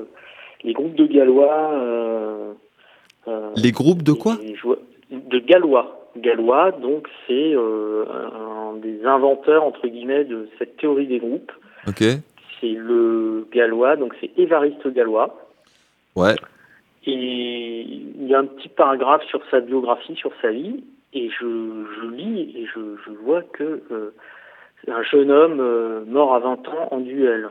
les groupes de Gallois. euh, Les groupes de quoi? et De Gallois. Gallois, donc c'est euh, un des inventeurs entre guillemets de cette théorie des groupes. Ok. C'est le Gallois, donc c'est Évariste Gallois. Ouais. Et il y a un petit paragraphe sur sa biographie, sur sa vie, et je, je lis et je, je vois que euh, c'est un jeune homme euh, mort à 20 ans en duel,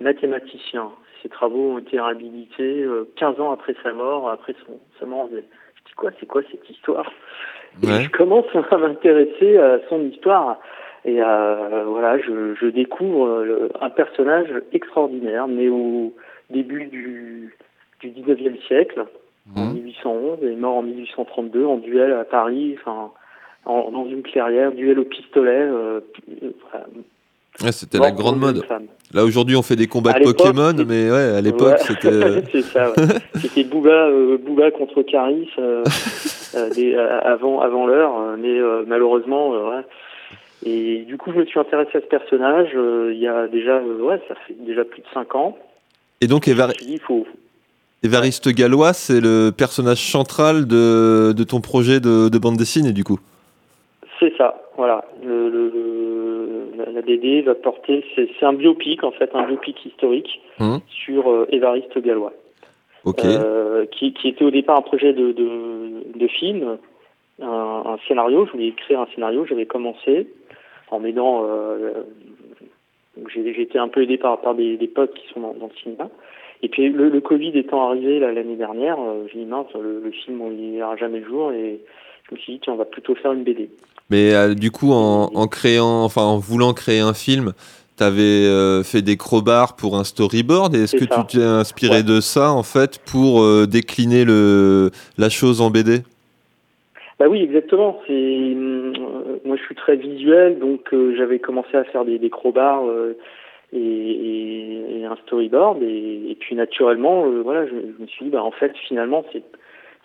mathématicien. Ses travaux ont été réhabilités euh, 15 ans après sa mort, après son, sa mort. Je dis quoi, c'est quoi cette histoire? Et je commence à m'intéresser à son histoire. Et euh, voilà, je, je découvre euh, le- un personnage extraordinaire, né au début du, du 19e siècle, en Mhm. 1811, et mort en 1832 en duel à Paris, enfin, en, dans une clairière, duel au pistolet. euh, euh, voilà, Ouais, c'était la grande mode. Là aujourd'hui on fait des combats À de Pokémon, mais ouais, à l'époque Ouais. c'était. C'était Booba, euh, Booba contre Caris des- euh, avant avant l'heure, euh, mais euh, malheureusement, euh, ouais. Et du coup, je me suis intéressé à ce personnage. euh, il y a déjà, euh, ouais, ça fait déjà plus de cinq ans. Et donc dit, il faut, Évariste Gallois, c'est le personnage central de, de ton projet de, de bande dessinée du coup? C'est ça, voilà. Le, le- la, BD va porter, c'est un biopic en fait, un biopic historique Mhm. sur euh, Évariste Gallois, Euh, qui, qui était au départ un projet de, de, de film un, un scénario. Je voulais écrire un scénario. J'avais commencé en m'aidant. Euh, j'ai été un peu aidé par, par des, des potes qui sont dans, dans le cinéma. Et puis le, le Covid étant arrivé l'année dernière, euh, j'ai dit mince, le, le film on y verra jamais le jour et je me suis dit tiens on va plutôt faire une BD. Mais euh, du coup, en, en créant, enfin en voulant créer un film, t'avais euh, fait des crowbars pour un storyboard. Et est-ce que ça. tu t'es inspiré Ouais. de ça en fait pour euh, décliner le la chose en BD Bah oui, exactement. C'est euh, moi, je suis très visuel, donc j'avais commencé à faire des, des crowbars et, et, et un storyboard, et, et puis naturellement, voilà, je, je me suis dit, bah en fait, finalement, c'est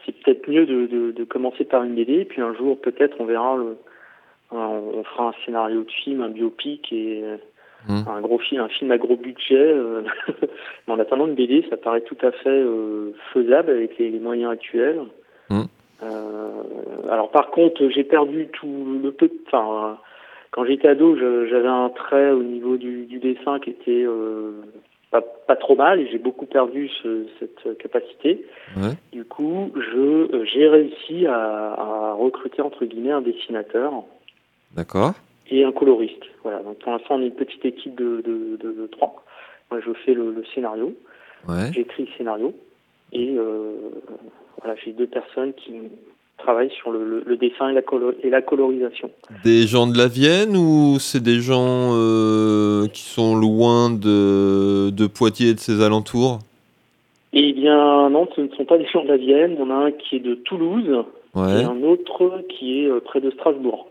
c'est peut-être mieux de, de, de commencer par une BD, puis un jour, peut-être, on verra le, un- on fera un scénario de film, un biopic et Mhm. un gros film, un film à gros budget. euh, Mais en attendant une BD, ça paraît tout à fait euh, faisable avec les, les moyens actuels. Mhm. Euh, alors par contre, j'ai perdu tout le peu. Enfin, quand j'étais ado, j'avais un trait au niveau du, du dessin qui était euh, pas, pas trop mal, et j'ai beaucoup perdu ce- cette capacité. Ouais. Du coup, je j'ai réussi à, à recruter entre guillemets un dessinateur D'accord. Et un coloriste. Voilà. Donc pour l'instant, on est une petite équipe de, de, de, de trois. Moi, je fais le, le scénario, Ouais. j'écris le scénario, et euh, voilà, j'ai deux personnes qui travaillent sur le, le, le dessin et la, colo- et la colorisation. Des gens de la Vienne ou c'est des gens euh, qui sont loin de, de Poitiers et de ses alentours? Eh bien, non, ce ne sont pas des gens de la Vienne. En a un qui est de Toulouse Ouais. et un autre qui est euh, près de Strasbourg.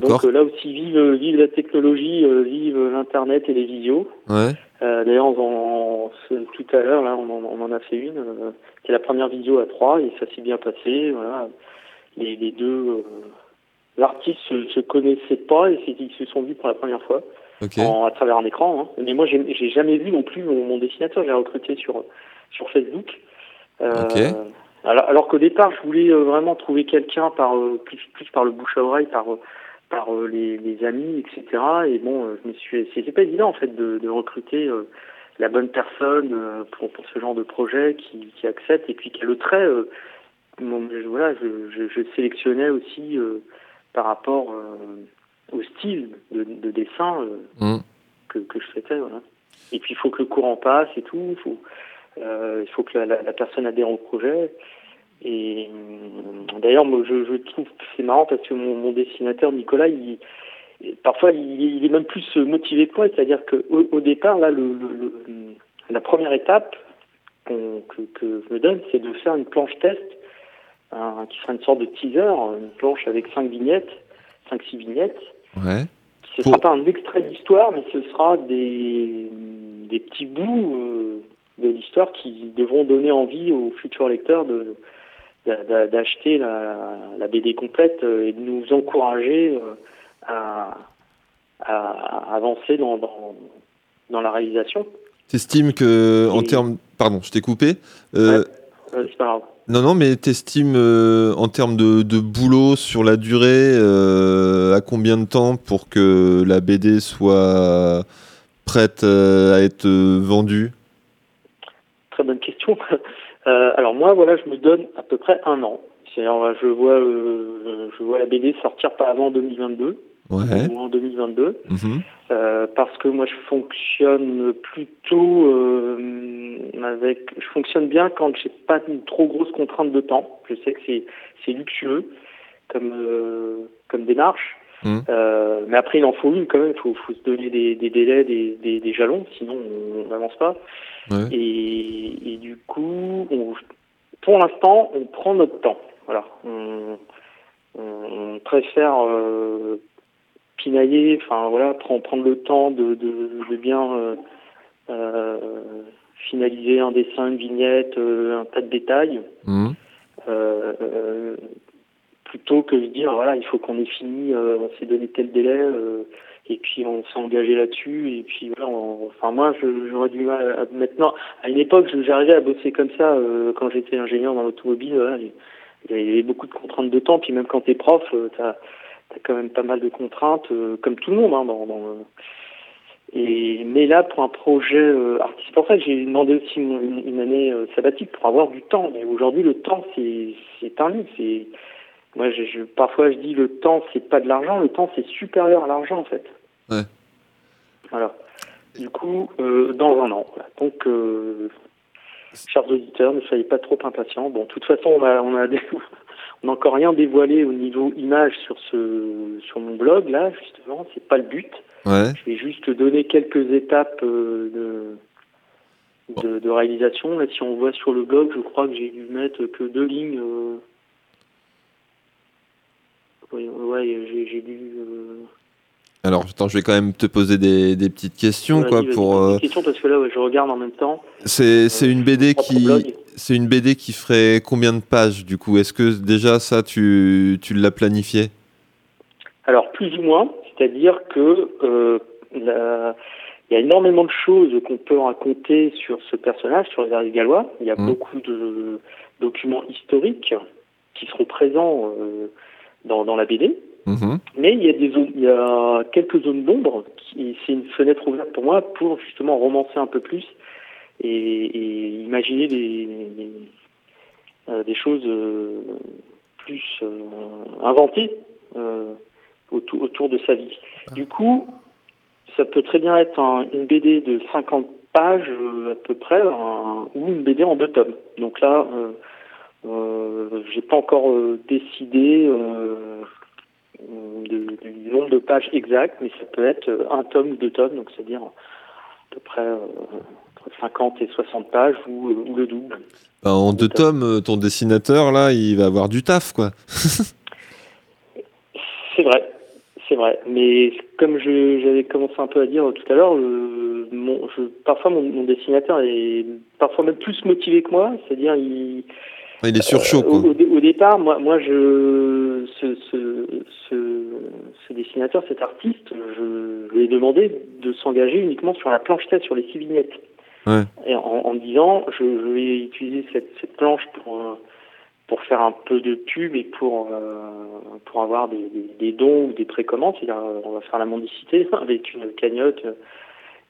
Donc euh, là aussi, vive, vive la technologie, euh, vive l'Internet et les visios. Ouais. Euh, D'ailleurs, tout à l'heure, là, on en, on en a fait une, qui est la première vidéo à trois, et ça s'est bien passé. Voilà. Les, les deux euh, l'artiste se, se connaissaient pas et c'est- ils se sont vus pour la première fois Ok. en- à travers un écran. hein. Mais moi, j'ai j'ai jamais vu non plus mon, mon dessinateur. J'ai recruté sur sur Facebook. Euh, Ok. Alors, alors qu'au départ, je voulais vraiment trouver quelqu'un par euh, plus plus par le bouche à oreille, par euh, par euh, les, les amis, etc. Et bon, euh, je me suis, c'est pas évident en fait de, de recruter euh, la bonne personne euh, pour, pour ce genre de projet qui, qui accepte et puis qui a le trait. euh, bon, je- voilà, je, je, je sélectionnais aussi euh, par rapport euh, au style de, de dessin euh, Mm. que, que je souhaitais. Voilà. Et puis il faut que le courant passe et tout. Il faut, euh, il faut que la, la, la personne adhère au projet. Et euh, d'ailleurs, moi, je, je trouve que c'est marrant parce que mon, mon dessinateur Nicolas, il, parfois, il, il est même plus motivé que moi. C'est-à-dire que au, au départ, là, le, le- le- la première étape que, que je me donne, c'est de faire une planche test, qui sera une sorte de teaser, une planche avec cinq vignettes, cinq six vignettes. Ouais. Ce Pour- sera pas un extrait d'histoire, mais ce sera des, des petits bouts euh, de l'histoire qui devront donner envie aux futurs lecteurs de d'acheter la, la BD complète euh, et de nous encourager euh, à, à avancer dans, dans, dans la réalisation. T'estimes que en termes, pardon, je t'ai coupé. Euh, Euh, c'est pas grave. Non, non, mais t'estimes euh, en termes de, de boulot sur la durée, à combien de temps pour que la BD soit prête à être vendue? Très bonne question. Euh, alors moi, voilà, je me donne à peu près un an. C'est-à-dire, je vois, euh, je vois la BD sortir pas avant 2022 Ouais. ou en 2022. Mhm. Euh, parce que moi je fonctionne plutôt euh, avec je fonctionne bien quand j'ai pas une trop grosse contrainte de temps je sais que c'est c'est luxueux comme euh, comme démarche Mhm. Euh, mais après il en faut une quand même il faut, faut se donner des, des délais des, des, des jalons sinon on n'avance pas Ouais. et, et du coup on, pour l'instant on prend notre temps voilà on, on préfère euh, pinailler, enfin voilà, prendre, prendre le temps de, de, de bien euh, euh, finaliser un dessin, une vignette, un tas de détails, Mhm. Plutôt que de dire voilà, il faut qu'on ait fini, euh, on s'est donné tel délai, euh, et puis on s'est engagé là-dessus, et puis voilà, on- enfin moi j'aurais du mal à maintenant. À une époque, j'arrivais à bosser comme ça euh, quand j'étais ingénieur dans l'automobile. Il y avait beaucoup de contraintes de temps, puis même quand t'es prof, t'as t'as quand même pas mal de contraintes, comme tout le monde. Hein, dans, dans Et mais là, pour un projet euh, artistique, c'est pour ça que j'ai demandé aussi une, année sabbatique pour avoir du temps. Mais aujourd'hui, le temps, c'est c'est un luxe. Moi, je, je- parfois, je dis le temps, c'est pas de l'argent, le temps, c'est supérieur à l'argent, en fait. Ouais. Voilà. Du coup, euh, dans un an. Voilà. Donc, euh, chers auditeurs, ne soyez pas trop impatients. Bon, de toute façon, on a, on a, des- on n'a encore rien dévoilé au niveau image sur ce, sur mon blog, là, justement. C'est pas le but. Ouais. Je vais juste donner quelques étapes euh, de, de, de réalisation. Là, si on voit sur le blog, je crois que j'ai dû mettre que deux lignes. euh, Ouais, j'ai dû. euh, Alors, attends, je vais quand même te poser des, des petites questions, quoi, pour. des euh, questions parce que là, ouais, je regarde en même temps. C'est une BD qui. C'est une BD qui ferait combien de pages, du coup? Est-ce que déjà, ça, tu, tu l'as planifié? Alors, plus ou moins, c'est-à-dire que euh, la- il y a énormément de choses qu'on peut raconter sur ce personnage, sur les Gallois. Il y a Mhm. beaucoup de documents historiques qui seront présents dans, dans la BD. Mhm. Mais il y a des zones, il y a quelques zones d'ombre c'est une fenêtre ouverte pour moi pour justement romancer un peu plus et, et imaginer des, des, euh, des choses euh, plus euh, inventées euh, autour, autour de sa vie. Du coup, ça peut très bien être un- une BD de 50 pages à peu près un- ou une BD en deux tomes. Donc là, j'ai pas encore euh, décidé euh, de- du nombre de pages exact, mais ça peut être euh, un tome deux tomes, donc c'est-à-dire à peu près euh, entre 50 et 60 pages ou, euh, ou le double. Bah, en deux tomes, euh, ton dessinateur, là, il va avoir du taf, quoi. C'est vrai, c'est vrai. Mais comme j'avais commencé un peu à dire tout à l'heure, euh, parfois mon, mon dessinateur est parfois même plus motivé que moi, c'est-à-dire il, il est sur chaud, Euh, quoi. Au, au dé- au départ, moi, moi, je, ce, ce, ce, ce dessinateur, cet artiste, je, je lui ai demandé de s'engager uniquement sur la planche tête, sur les six vignettes. Ouais. Et en, disant, je, je vais utiliser cette, cette planche pour, euh, pour faire un peu de pub et pour, euh, pour avoir des, des, des dons ou des précommandes. C'est-à-dire, on va faire la mendicité avec une cagnotte.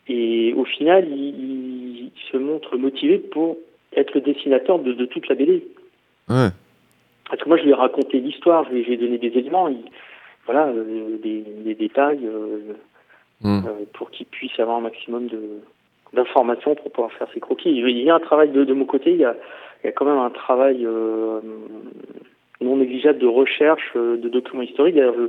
Et au final, il, il se montre motivé pour être le dessinateur de, de toute la BD. Ouais. Parce que moi, je lui ai raconté l'histoire, je lui ai- donné des éléments, il- voilà, euh, des, des détails euh, Mm. euh, pour qu'il puisse avoir un maximum de d'informations pour pouvoir faire ses croquis. Il y a un travail de, de mon côté, il y a, il y a quand même un travail non négligeable de recherche de documents historiques. D'ailleurs, je,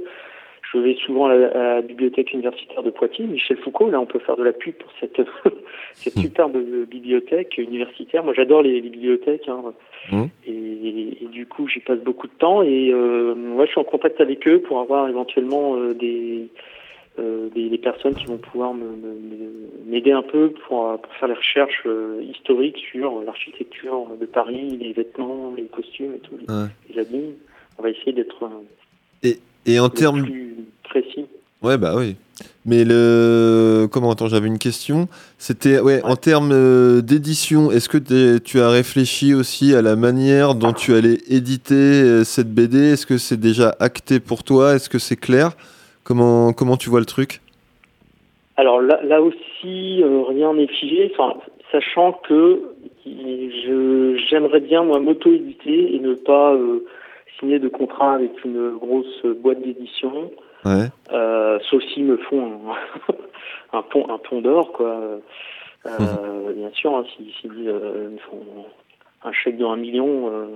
je vais souvent à la, bibliothèque universitaire de Poitiers, Michel Foucault, là on peut faire de la pub pour cette, cette superbe bibliothèque universitaire. Moi j'adore les, les bibliothèques. Hein. Mhm. Et, et du coup, j'y passe beaucoup de temps et euh, moi, je suis en contact avec eux pour avoir éventuellement euh, des, euh, des, des personnes qui vont pouvoir m'aider un peu pour, euh, pour faire les recherches euh, historiques sur l'architecture de Paris, les vêtements, les costumes et tout, les, Ouais. les habits. On va essayer d'être euh, Et en termes. précis. Ouais, bah oui. Mais le. Comment Attends, j'avais une question. C'était. Ouais, en termes euh, d'édition, est-ce que tu as réfléchi aussi à la manière dont tu allais éditer euh, cette BD Est-ce que c'est déjà acté pour toi? Est-ce que c'est clair? Comment, comment tu vois le truc? Alors là, là aussi, euh, rien n'est figé, enfin, sachant que j'aimerais bien, moi, m'auto-éditer et ne pas euh, signer de contrat avec une grosse boîte d'édition, Ouais. euh, sauf s'ils me font un, un pont, un pont d'or, quoi. Euh, Bien sûr, hein, s'ils euh, me font un chèque de un million, euh,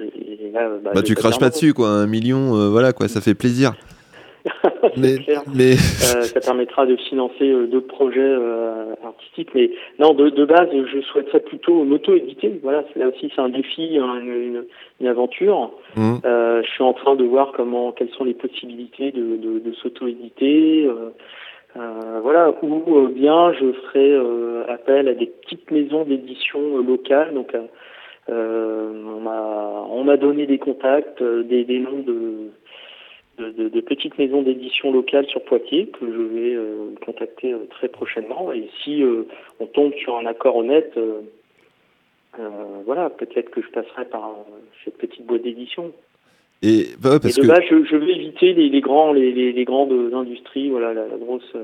et là, bah, Bah, tu craches pas dessus, quoi. Un million, euh, voilà, quoi, ça fait plaisir. Mais, clair. mais Euh, ça permettra de financer euh, d'autres projets euh, artistiques. Mais non, de, de base, je souhaiterais plutôt m'auto-éditer. Voilà, là aussi, c'est un défi, hein, une, une, une aventure. Hum, Euh, je suis en train de voir comment, quelles sont les possibilités de, de, de s'auto-éditer. euh, voilà, ou euh, bien je ferai euh, appel à des petites maisons d'édition locales. Donc, on m'a on m'a donné des contacts, euh, des, des noms de, de, de- de petites maisons d'édition locales sur Poitiers que je vais euh, contacter euh, très prochainement. Et si euh, on tombe sur un accord honnête, voilà, peut-être que je passerai par cette petite boîte d'édition. et bah ouais, parce Et de que. base, je, je veux éviter les, les grands, les, les, les grandes industries, voilà, la, la grosse.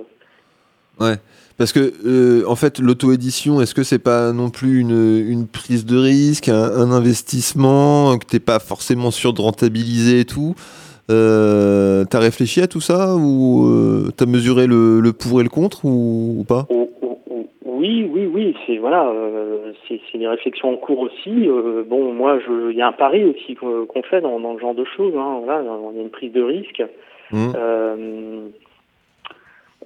Ouais. Parce que, euh, en fait, l'auto-édition, est-ce que c'est pas non plus une, une prise de risque, un, un investissement que t'es pas forcément sûr de rentabiliser et tout? Euh, T'as réfléchi à tout ça ou euh, t'as mesuré le, le pour et le contre ou, ou pas? Oui, oui, oui, c'est voilà, euh, c'est des réflexions en cours aussi. Euh, bon, moi, il y a un pari aussi qu'on fait dans, dans ce genre de choses. Hein, voilà, il y a une prise de risque. Euh,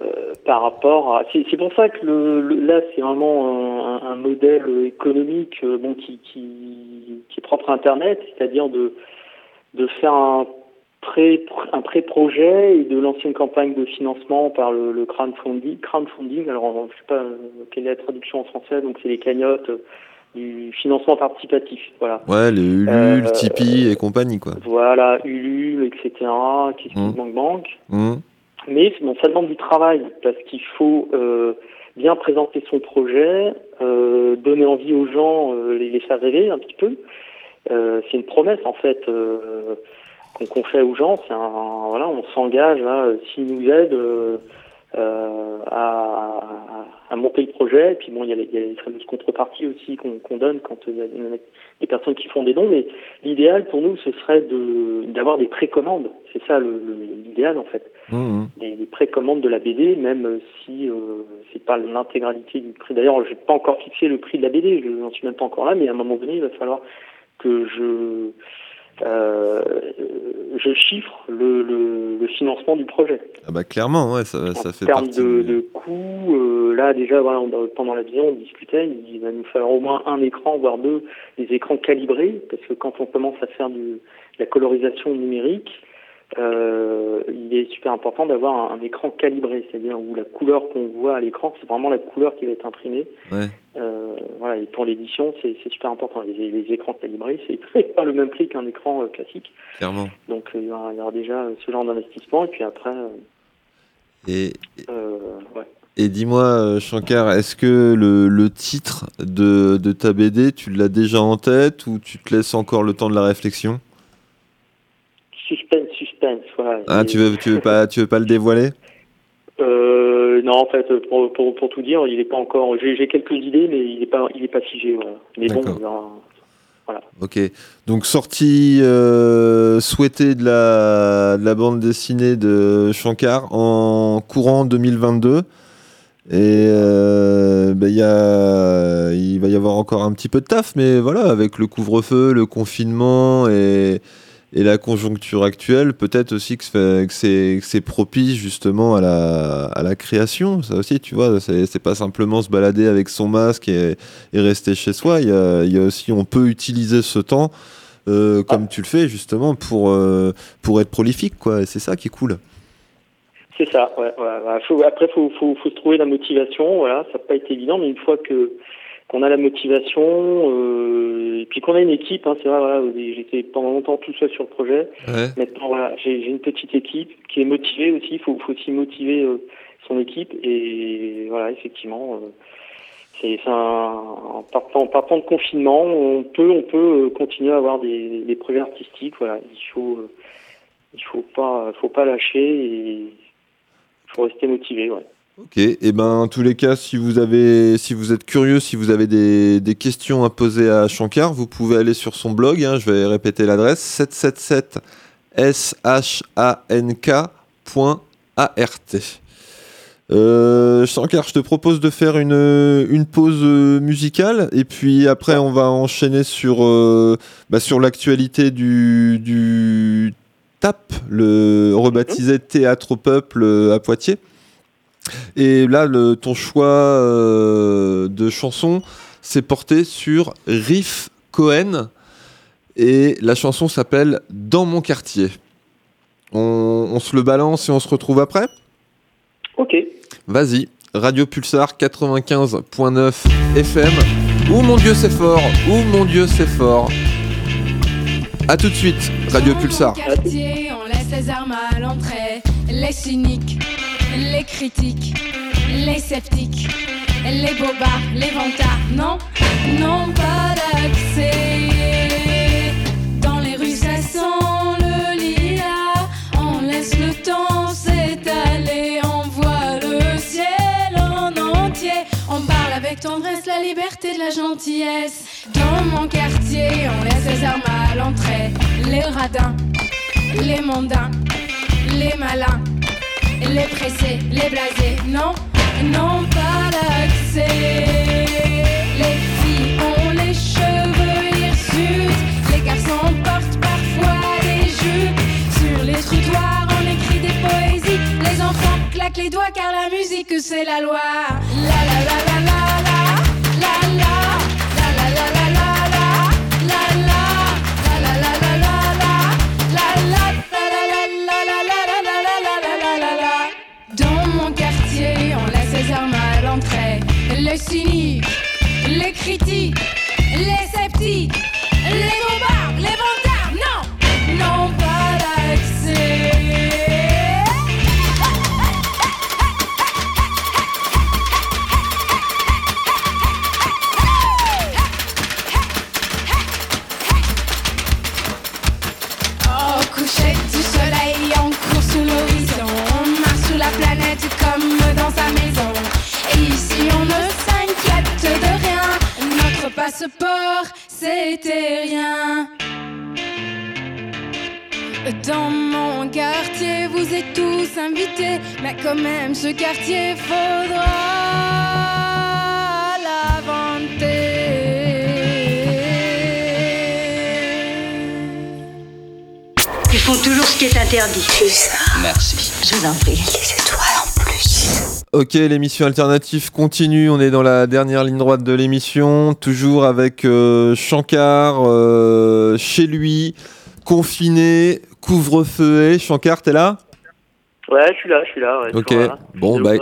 euh, par rapport à, c'est pour ça que le, le- là, c'est vraiment un, un modèle économique, euh, bon, qui, qui, qui est propre à Internet, c'est-à-dire de de faire un pré un pré-projet et de lancer une campagne de financement par le, le crowdfunding. Crowdfunding, alors je sais pas euh, quelle est la traduction en français, donc c'est les cagnottes euh, du financement participatif. Voilà. Ouais, les Ulule, Euh, Tipeee et compagnie, quoi. Voilà, Ulule, etc. Kiss Mm. Bank Bank. Hum, Mais bon, ça demande du travail parce qu'il faut euh, bien présenter son projet, euh, donner envie aux gens, les, les faire rêver un petit peu. C'est une promesse en fait qu'on fait aux gens. C'est un voilà, on s'engage là, s'ils nous aident euh, euh, à, à- monter le projet. Et puis bon, il y a les, il y a les fameuses contreparties aussi qu'on qu'on donne quand il y a des- personnes qui font des dons. Mais l'idéal pour nous, ce serait de d'avoir des précommandes. C'est ça le- le- l'idéal en fait hum. des, des précommandes de la BD, même si euh, c'est pas l'intégralité du prix. D'ailleurs, j'ai pas encore fixé le prix de la BD, je n'en suis même pas encore là, mais à un moment donné, il va falloir que je euh, je chiffre le, le, le financement du projet. Ah bah clairement, ouais, ça, ça en fait termes partie. de, de coûts, euh, là déjà, voilà, on- pendant la vision, on discutait, il va nous falloir au moins un écran, voire deux, des écrans calibrés, parce que quand on commence à faire du, de la colorisation numérique, euh, il est super important d'avoir un, un écran calibré, c'est-à-dire où la couleur qu'on voit à l'écran, c'est vraiment la couleur qui va être imprimée. Ouais. Euh, voilà, et pour l'édition, c'est super important. Les, les écrans calibrés, c'est pas le même prix qu'un écran euh, classique. Clairement. Donc il y, aura, il y aura déjà ce genre d'investissement, et puis après, Et, ouais. et dis-moi, Shankar, est-ce que le, le titre de, de ta BD, tu l'as déjà en tête ou tu te laisses encore le temps de la réflexion? Suspense, voilà. Ah, Et- tu veux, tu veux pas, tu veux pas le dévoiler? Euh, non, en fait, pour, pour, pour tout dire, il est pas encore. J'ai quelques idées, mais il est pas, il est pas figé. Voilà. Mais bon, y aura- Ok. Donc sortie euh, souhaitée de la, de la bande dessinée de Shankar en courant 2022. Et euh, ben, il y a, il va y avoir encore un petit peu de taf, mais voilà, avec le couvre-feu, le confinement et, et la conjoncture actuelle, peut-être aussi que c'est- que propice justement à la, à la création. Ça aussi, tu vois, c'est pas simplement se balader avec son masque et, et rester chez soi. Il y a, il y a aussi, on peut utiliser ce temps euh, comme tu le fais justement pour, euh, pour être prolifique, quoi. C'est ça qui est cool. C'est ça. Ouais, ouais, ouais. Faut, après, faut, faut, faut se trouver la motivation. Voilà, ça n'a pas été évident, mais une fois que qu'on a la motivation, euh, et puis qu'on a une équipe, hein, c'est vrai. Voilà, j'étais pendant longtemps tout seul sur le projet. Ouais. Maintenant, voilà, j'ai une petite équipe qui est motivée aussi. Il faut, faut aussi motiver euh, son équipe. Et voilà, effectivement, euh, c'est en, partant, partant de confinement, on peut, on peut euh, continuer à avoir des, des projets artistiques. Voilà, il faut, euh, il faut pas, faut pas lâcher et il faut rester motivé. Ouais. Ok, et ben en tous les cas, si vous êtes curieux, si vous avez des, questions à poser à Shankar, vous pouvez aller sur son blog. hein, je vais répéter l'adresse 777 shank.art. Euh, Shankar, je te propose de faire une, pause musicale et puis après on va enchaîner sur, euh, bah, l'actualité du, du TAP, le rebaptisé Théâtre au Peuple euh, à Poitiers. Et là, le, ton choix euh, de chanson s'est porté sur Riff Cohen et la chanson s'appelle Dans mon quartier. On, on se le balance et on se retrouve après? Ok. Vas-y, Radio Pulsar 95.9 FM. Ouh mon dieu, c'est fort Ouh mon dieu, c'est fort A tout de suite, Radio Pulsar. Dans mon quartier, on laisse les armes à l'entrée. Les cyniques, les critiques, les sceptiques, les bobards, les vantards, non, n'ont pas d'accès. Dans les rues, ça sent le lilas, on laisse le temps s'étaler, on voit le ciel en entier, on parle avec tendresse la liberté de la gentillesse. Dans mon quartier, on laisse les armes à l'entrée, les radins, les mondains, les malins les pressés, les blasés. Non, non, pas l'accès. L'émission alternative continue. On est dans la dernière ligne droite de l'émission, toujours avec euh, Shankar euh, chez lui, confiné, couvre-feu. Shankar, t'es là? Ouais, je suis là, je suis là. ouais, Ok, là. bon, bah,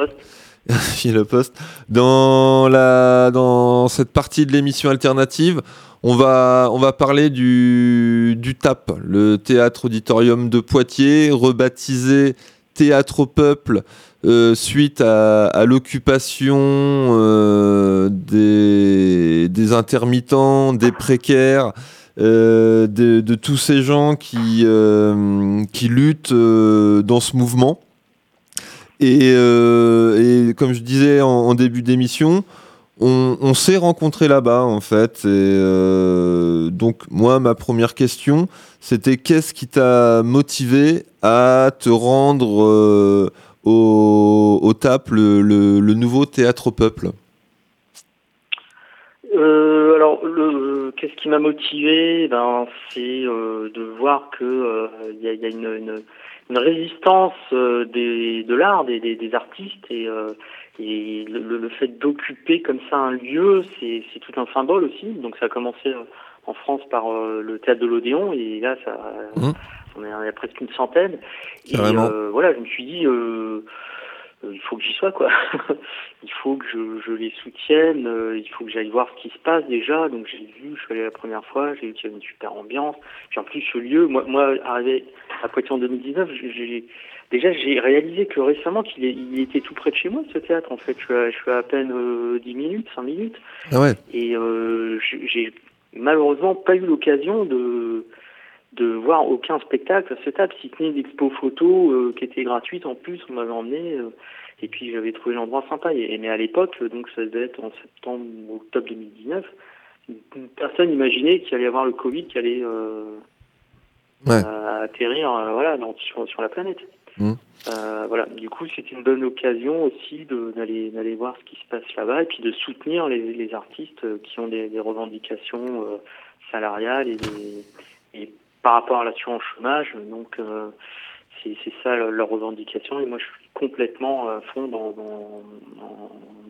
chez le poste. Dans, la, dans cette partie de l'émission alternative, on va, on va parler du, du TAP, le théâtre auditorium de Poitiers, rebaptisé Théâtre au Peuple euh, suite à, à l'occupation euh, des, des intermittents, des précaires, euh, de, de tous ces gens qui, euh, qui luttent dans ce mouvement. Et, et comme je disais en, en début d'émission, on, on s'est rencontrés là-bas en fait. Et, euh, donc moi, ma première question, c'était qu'est-ce qui t'a motivé à te rendre euh, au, au TAP, le, le- le nouveau théâtre au peuple Euh, alors, le, qu'est-ce qui m'a motivé? Ben, c'est euh, de voir que euh, y a, il y a une, une, une résistance euh, des, de l'art, des, des, des artistes, et, et le, fait d'occuper comme ça un lieu, c'est, c'est tout un symbole aussi. Donc, ça a commencé en France par le théâtre de l'Odéon, et là, ça, Mhm. On est à presque une centaine. Et euh, voilà, je me suis dit. Euh, euh, il faut que j'y sois quoi. il faut que je, je les soutienne, euh, il faut que j'aille voir ce qui se passe déjà. Donc j'ai vu, je suis allé la première fois, j'ai vu qu'il y avait une super ambiance. Puis en plus ce lieu, moi, moi arrivé à Poitiers en 2019, j'ai- déjà j'ai réalisé que récemment qu'il il était tout près de chez moi ce théâtre en fait. Je suis à, je suis à peine euh, 10 minutes, 5 minutes. Ah ouais Et euh, j'ai malheureusement pas eu l'occasion de de voir aucun spectacle à ce table, si ce n'est l'expo photo euh, qui était gratuite en plus, on m'avait emmené. euh, et puis j'avais trouvé l'endroit sympa. Et, mais à l'époque, donc ça devait être en septembre ou octobre 2019, personne n'imaginait qu'il allait y avoir le Covid qui allait euh, Ouais. atterrir voilà, dans- sur, sur la planète. Euh, voilà. Du coup, c'était une bonne occasion aussi d'aller d'aller voir ce qui se passe là-bas et puis de soutenir les, les artistes qui ont des, des revendications salariales et, des- et par rapport à l'assurance chômage. Donc, euh, c'est ça leur, revendication et moi, je suis complètement à fond dans,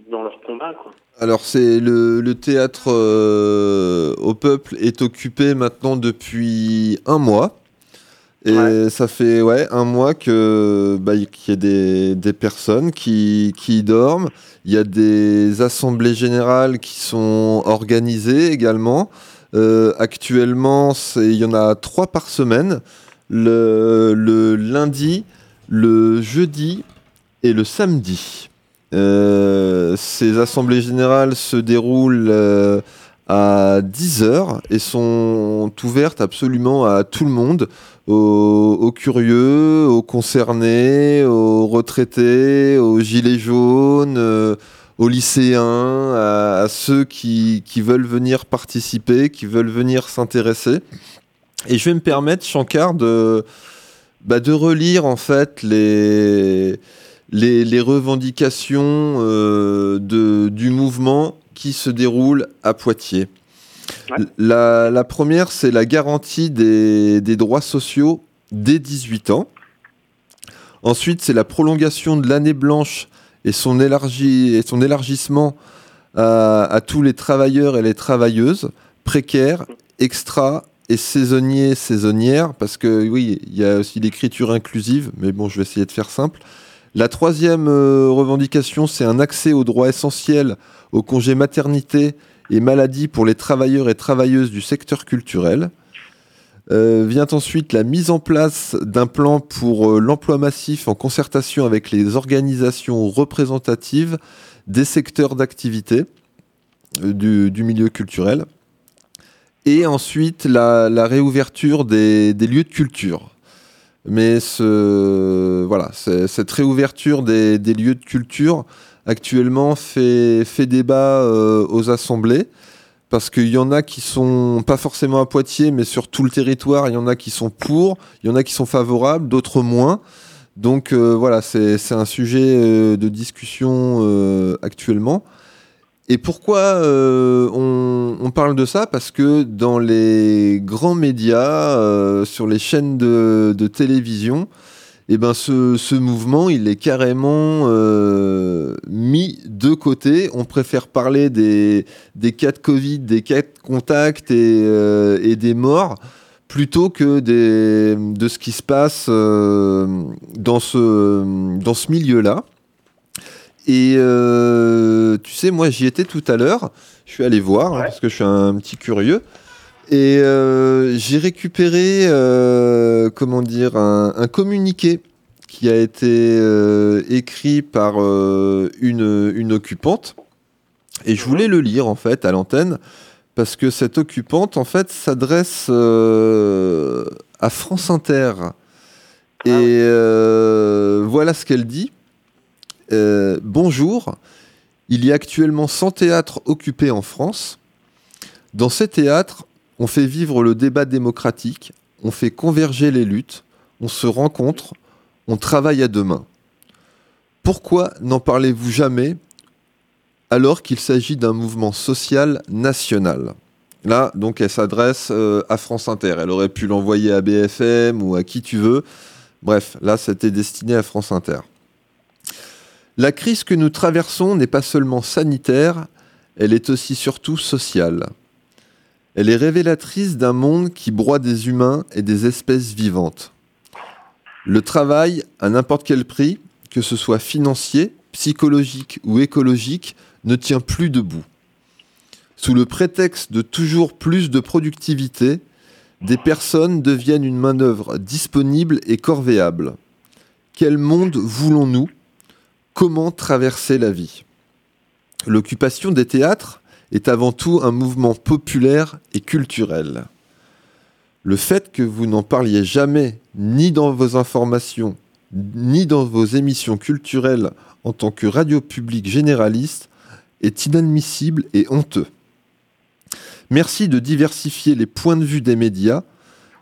dans, leur combat. Quoi. Alors c'est le, le théâtre euh, au peuple est occupé maintenant depuis un mois. Et ça fait ouais, un mois que bah, qu'il y a des, des personnes qui, qui y dorment. Il y a des assemblées générales qui sont organisées également. Euh, actuellement, il y en a trois par semaine. Le, lundi, le jeudi et le samedi. Euh, ces assemblées générales se déroulent euh, à 10h et sont ouvertes absolument à tout le monde, aux, curieux, aux concernés, aux retraités, aux gilets jaunes, aux lycéens, à, à ceux qui, qui veulent venir participer, qui veulent venir s'intéresser. Et je vais me permettre, Shankar, de, bah, de relire en fait les, les, les revendications euh, de, du mouvement qui se déroule à Poitiers. Ouais. La, la première, c'est la garantie des, des droits sociaux dès 18 ans. Ensuite, c'est la prolongation de l'année blanche et son, élargissement à, à tous les travailleurs et les travailleuses précaires, extra et saisonniers, saisonnières, parce que oui, il y a aussi l'écriture inclusive, mais bon, je vais essayer de faire simple. La troisième euh, revendication, c'est un accès aux droits essentiels au congé maternité et maladie pour les travailleurs et travailleuses du secteur culturel. Euh, vient ensuite la mise en place d'un plan pour euh, l'emploi massif en concertation avec les organisations représentatives des secteurs d'activité euh, du, milieu culturel. Et ensuite la, réouverture des, lieux de culture. Mais voilà, cette réouverture des, lieux de culture actuellement fait, débat aux assemblées parce qu'il y en a qui sont pas forcément à Poitiers, mais sur tout le territoire, il y en a qui sont pour, il y en a qui sont favorables, d'autres moins. Donc euh, voilà, c'est un sujet euh, de discussion euh, actuellement. Et pourquoi on, parle de ça? Parce que dans les grands médias, sur les chaînes de télévision, eh ben ce, ce mouvement, il est carrément euh, mis de côté. On préfère parler des, des cas de Covid, des cas de contact et, euh, et des morts, plutôt que des, de ce qui se passe euh, dans ce, dans ce milieu-là. Et tu sais, moi j'y étais tout à l'heure, je suis allé voir, hein, parce que je suis un petit curieux. Et euh, j'ai récupéré, euh, comment dire, un, un communiqué qui a été euh, écrit par une, une occupante. Et je voulais le lire en fait à l'antenne parce que cette occupante en fait s'adresse à France Inter. Et Ah euh, voilà ce qu'elle dit. Bonjour, il y a actuellement 100 théâtres occupés en France. Dans ces théâtres, on fait vivre le débat démocratique, on fait converger les luttes, on se rencontre, on travaille à deux mains. Pourquoi n'en parlez-vous jamais alors qu'il s'agit d'un mouvement social national? Là, donc, elle s'adresse euh, à France Inter. Elle aurait pu l'envoyer à BFM ou à qui tu veux. Bref, là, c'était destiné à France Inter. La crise que nous traversons n'est pas seulement sanitaire, elle est aussi surtout sociale. Elle est révélatrice d'un monde qui broie des humains et des espèces vivantes. Le travail, à n'importe quel prix, que ce soit financier, psychologique ou écologique, ne tient plus debout. Sous le prétexte de toujours plus de productivité, des personnes deviennent une main-d'œuvre disponible et corvéable. Quel monde voulons-nous? Comment traverser la vie? L'occupation des théâtres? Est avant tout un mouvement populaire et culturel. Le fait que vous n'en parliez jamais, ni dans vos informations, ni dans vos émissions culturelles en tant que radio publique généraliste, est inadmissible et honteux. Merci de diversifier les points de vue des médias,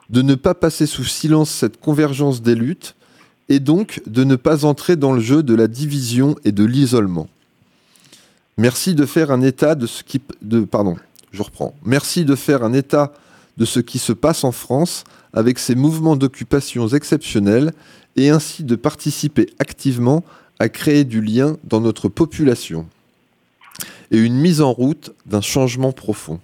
de ne pas passer sous silence cette convergence des luttes, et donc de ne pas entrer dans le jeu de la division et de l'isolement. Merci de faire un état de ce qui se passe en France avec ces mouvements d'occupation exceptionnels et ainsi de participer activement à créer du lien dans notre population et une mise en route d'un changement profond.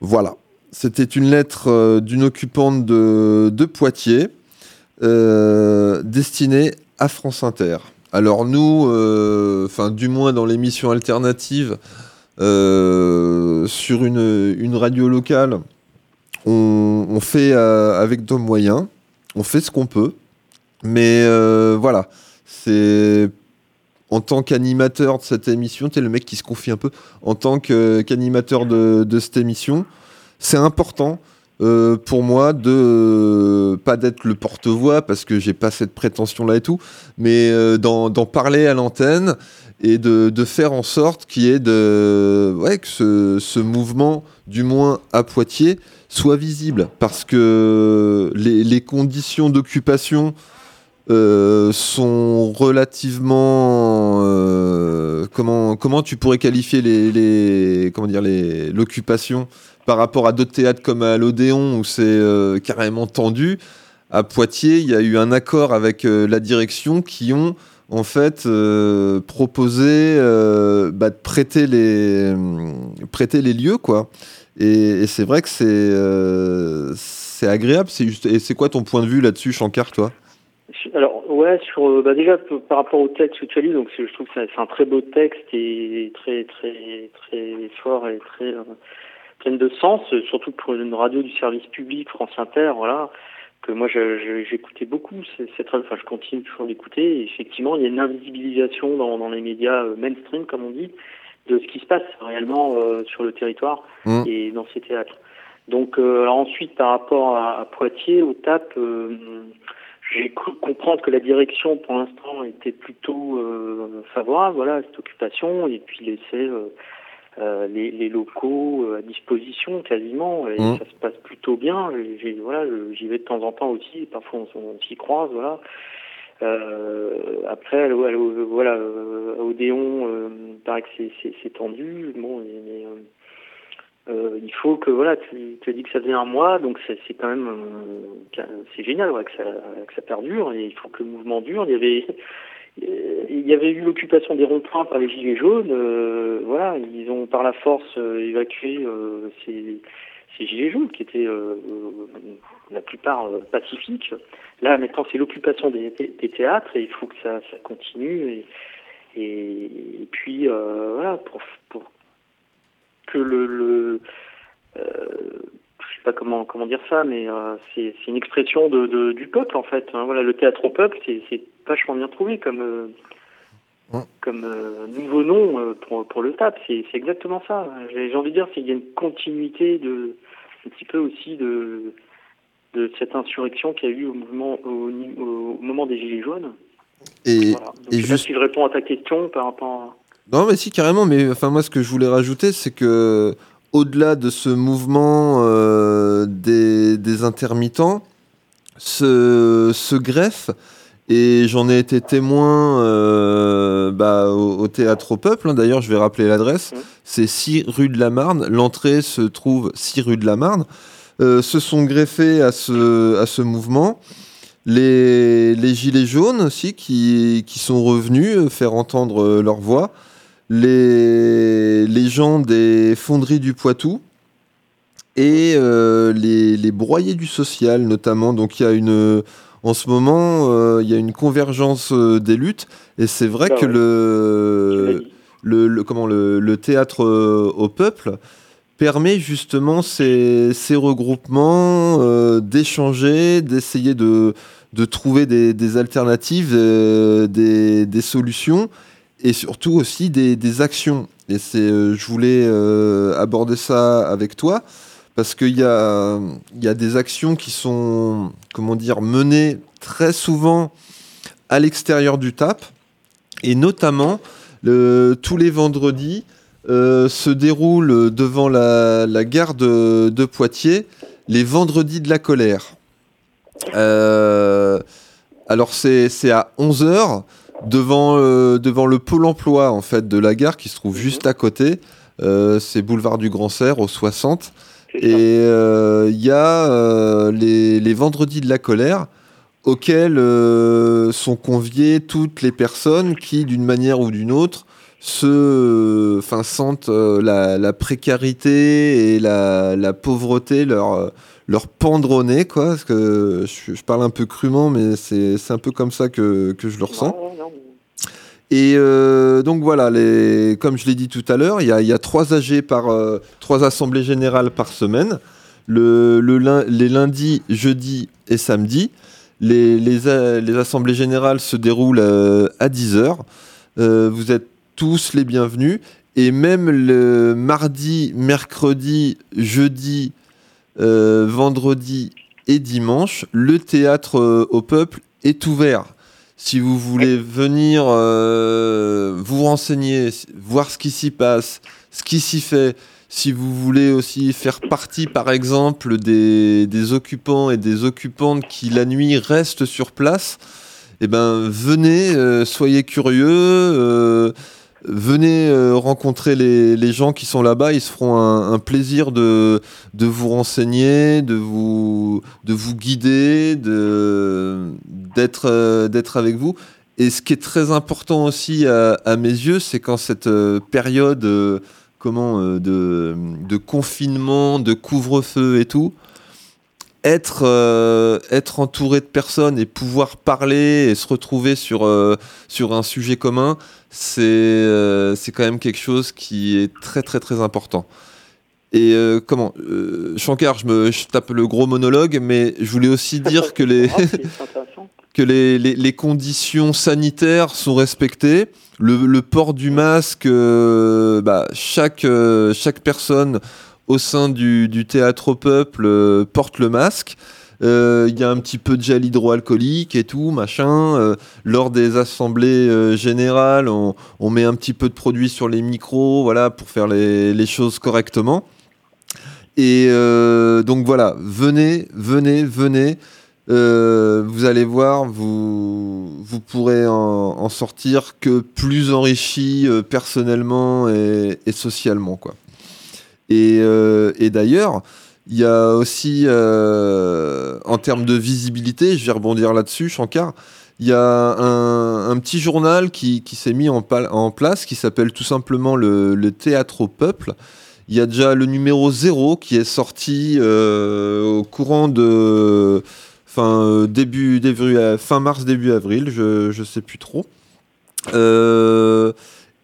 Voilà, c'était une lettre euh, d'une occupante de, de Poitiers euh, destinée à France Inter. Alors nous, euh, enfin du moins dans l'émission alternative, euh, sur une, radio locale, on, fait euh, avec nos moyens, on fait ce qu'on peut, mais voilà, c'est en tant qu'animateur de cette émission, tu es le mec qui se confie un peu, en tant qu'animateur de cette émission, c'est important euh, pour moi de euh, pas d'être le porte-voix parce que j'ai pas cette prétention là et tout, mais euh, d'en parler à l'antenne et de, de faire en sorte qu'il y ait de, ouais, que ce, ce mouvement, du moins à Poitiers, soit visible. Parce que les, les conditions d'occupation sont relativement. comment, comment tu pourrais qualifier les, comment dire, les, l'occupation par rapport à d'autres théâtres comme à l'Odéon où c'est euh, carrément tendu À Poitiers, il y a eu un accord avec euh, la direction qui ont en fait euh, proposé bah, de prêter les, lieux, quoi. Et, c'est vrai que c'est agréable. Et c'est quoi ton point de vue là-dessus, Shankar, toi? Alors, ouais, bah déjà, par rapport au texte que tu as lu, donc je trouve que c'est un très beau texte et très, très, très fort et très euh, plein de sens, euh, surtout pour une radio du service public, France Inter, voilà, que moi j'écoutais beaucoup, c'est très, enfin je continue toujours d'écouter, et effectivement, il y a une invisibilisation dans, dans les médias euh, mainstream, comme on dit, de ce qui se passe réellement euh, sur le territoire Mm. et dans ces théâtres. Donc, euh, alors ensuite, par rapport à, à Poitiers, au TAP, euh, j'ai cru comprendre que la direction, pour l'instant, était plutôt favorable voilà, à cette occupation et puis laisser euh, les, les locaux euh, à disposition quasiment et Mhm. ça se passe plutôt bien. J'ai- voilà, j'y vais de temps en temps aussi, parfois on, on s'y croise, voilà. Euh, après, voilà, euh, à Odéon, euh, il paraît que c'est- c'est c'est tendu. Bon, mais, euh, euh, il faut que voilà, tu, tu as dit que ça faisait un mois, donc c'est c'est quand même c'est génial ouais, que, ça, que ça perdure et il faut que le mouvement dure. Il y avait il y avait eu l'occupation des ronds-points par les gilets jaunes. euh, voilà, ils ont par la force euh, évacué euh, ces, gilets jaunes qui étaient euh, euh, la plupart euh, pacifiques. Là, maintenant, c'est l'occupation des, théâtres et il faut que ça, continue. Et, et, puis, euh, voilà, pour, pour que le, le euh, je sais pas comment comment dire ça, mais euh, c'est une expression de, de- du peuple en fait. hein. Voilà, le théâtre au peuple, c'est vachement bien trouvé comme euh, Ouais. comme euh, nouveau nom euh, pour pour le TAP. C'est exactement ça. J'ai envie de dire qu'il y a une continuité de un petit peu aussi de de cette insurrection qu'il y a eu au mouvement au, moment des gilets jaunes. Et, Voilà. Donc, et je sais pas juste- si je réponds à ta question par rapport. À... Non, mais si, carrément. Mais enfin, moi, ce que je voulais rajouter, c'est que au-delà de ce mouvement euh, des, des intermittents, se, se greffe, et j'en ai été témoin euh, bah, au, au théâtre au peuple. hein. D'ailleurs, je vais rappeler l'adresse. Mhm. C'est 6 rue de la Marne. L'entrée se trouve 6 rue de la Marne. Euh, se sont greffés à ce, à ce mouvement. Les, les gilets jaunes aussi qui, qui sont revenus faire entendre leur voix. Les, les gens des fonderies du Poitou et euh, les, les broyés du social notamment. Donc il y a une, en ce moment, euh, il y a une convergence euh, des luttes et c'est vrai Bah que ouais. le, le, le- comment, le, le théâtre au peuple permet justement ces, ces regroupements euh, d'échanger, d'essayer de, de trouver des, des alternatives, euh, des, des solutions et surtout aussi des, actions. Et euh, je voulais euh, aborder ça avec toi parce qu'il y a, y a des actions qui sont, comment dire, menées très souvent à l'extérieur du TAP et notamment tous les vendredis euh, se déroulent devant la, gare de, de Poitiers les vendredis de la colère. Alors c'est à 11h devant, euh, devant le pôle emploi en fait de la gare qui se trouve Mhm. juste à côté. Euh, c'est boulevard du Grand Serre au 60. C'est ça. Et euh, il y a euh, les, les vendredis de la colère auxquels euh, sont conviées toutes les personnes qui, d'une manière ou d'une autre, se, enfin, sentent euh, la, la précarité et la, la pauvreté leur, leur pendre au nez, quoi. Parce que je, je parle un peu crûment, mais c'est un peu comme ça que, que je le ressens. Non, non, non. Et euh, donc voilà, les, comme je l'ai dit tout à l'heure, il y y a trois AG par euh, trois assemblées générales par semaine. Le, le les lundis, jeudis et samedis. Les, les, les assemblées générales se déroulent euh, à 10h. vous êtes tous les bienvenus. Et même le mardi, mercredi, jeudi, vendredi et dimanche, le théâtre euh, au peuple est ouvert. si vous voulez venir euh, vous renseigner, voir ce qui s'y passe, ce qui s'y fait, si vous voulez aussi faire partie, par exemple, des, des occupants et des occupantes qui la nuit restent sur place, eh ben venez, euh, soyez curieux, euh, venez euh, rencontrer les, les gens qui sont là-bas, ils se feront un, plaisir de, de vous renseigner, de vous, de vous guider, euh, d'être avec vous. Et ce qui est très important aussi à, à mes yeux, c'est qu'en cette euh, période comment, de, de confinement, de couvre-feu et tout, être, euh, être entouré de personnes et pouvoir parler et se retrouver sur, euh, sur un sujet commun, c'est euh, quand même quelque chose qui est très très très important. Et euh, comment Shankar, je, me, je tape le gros monologue, mais je voulais aussi dire que les, Ah, que les, les- les conditions sanitaires sont respectées. Le, le port du masque, bah, chaque, chaque personne au sein du, théâtre au peuple euh, porte le masque. Euh, Il y a un petit peu de gel hydroalcoolique et tout, machin. Euh, lors des assemblées générales, on, met un petit peu de produit sur les micros, voilà, pour faire les, choses correctement. Et donc voilà, venez, venez, venez. Vous allez voir, vous, vous pourrez en, sortir que plus enrichi personnellement et, et socialement. Quoi. Et, euh, et d'ailleurs, il y a aussi, euh, en termes de visibilité, je vais rebondir là-dessus, Shankar, il y a un, petit journal qui, s'est mis en, place qui s'appelle tout simplement le, Théâtre au Peuple. Il y a déjà le numéro 0 qui est sorti euh, au courant de fin, début, mars, début avril, je ne sais plus trop.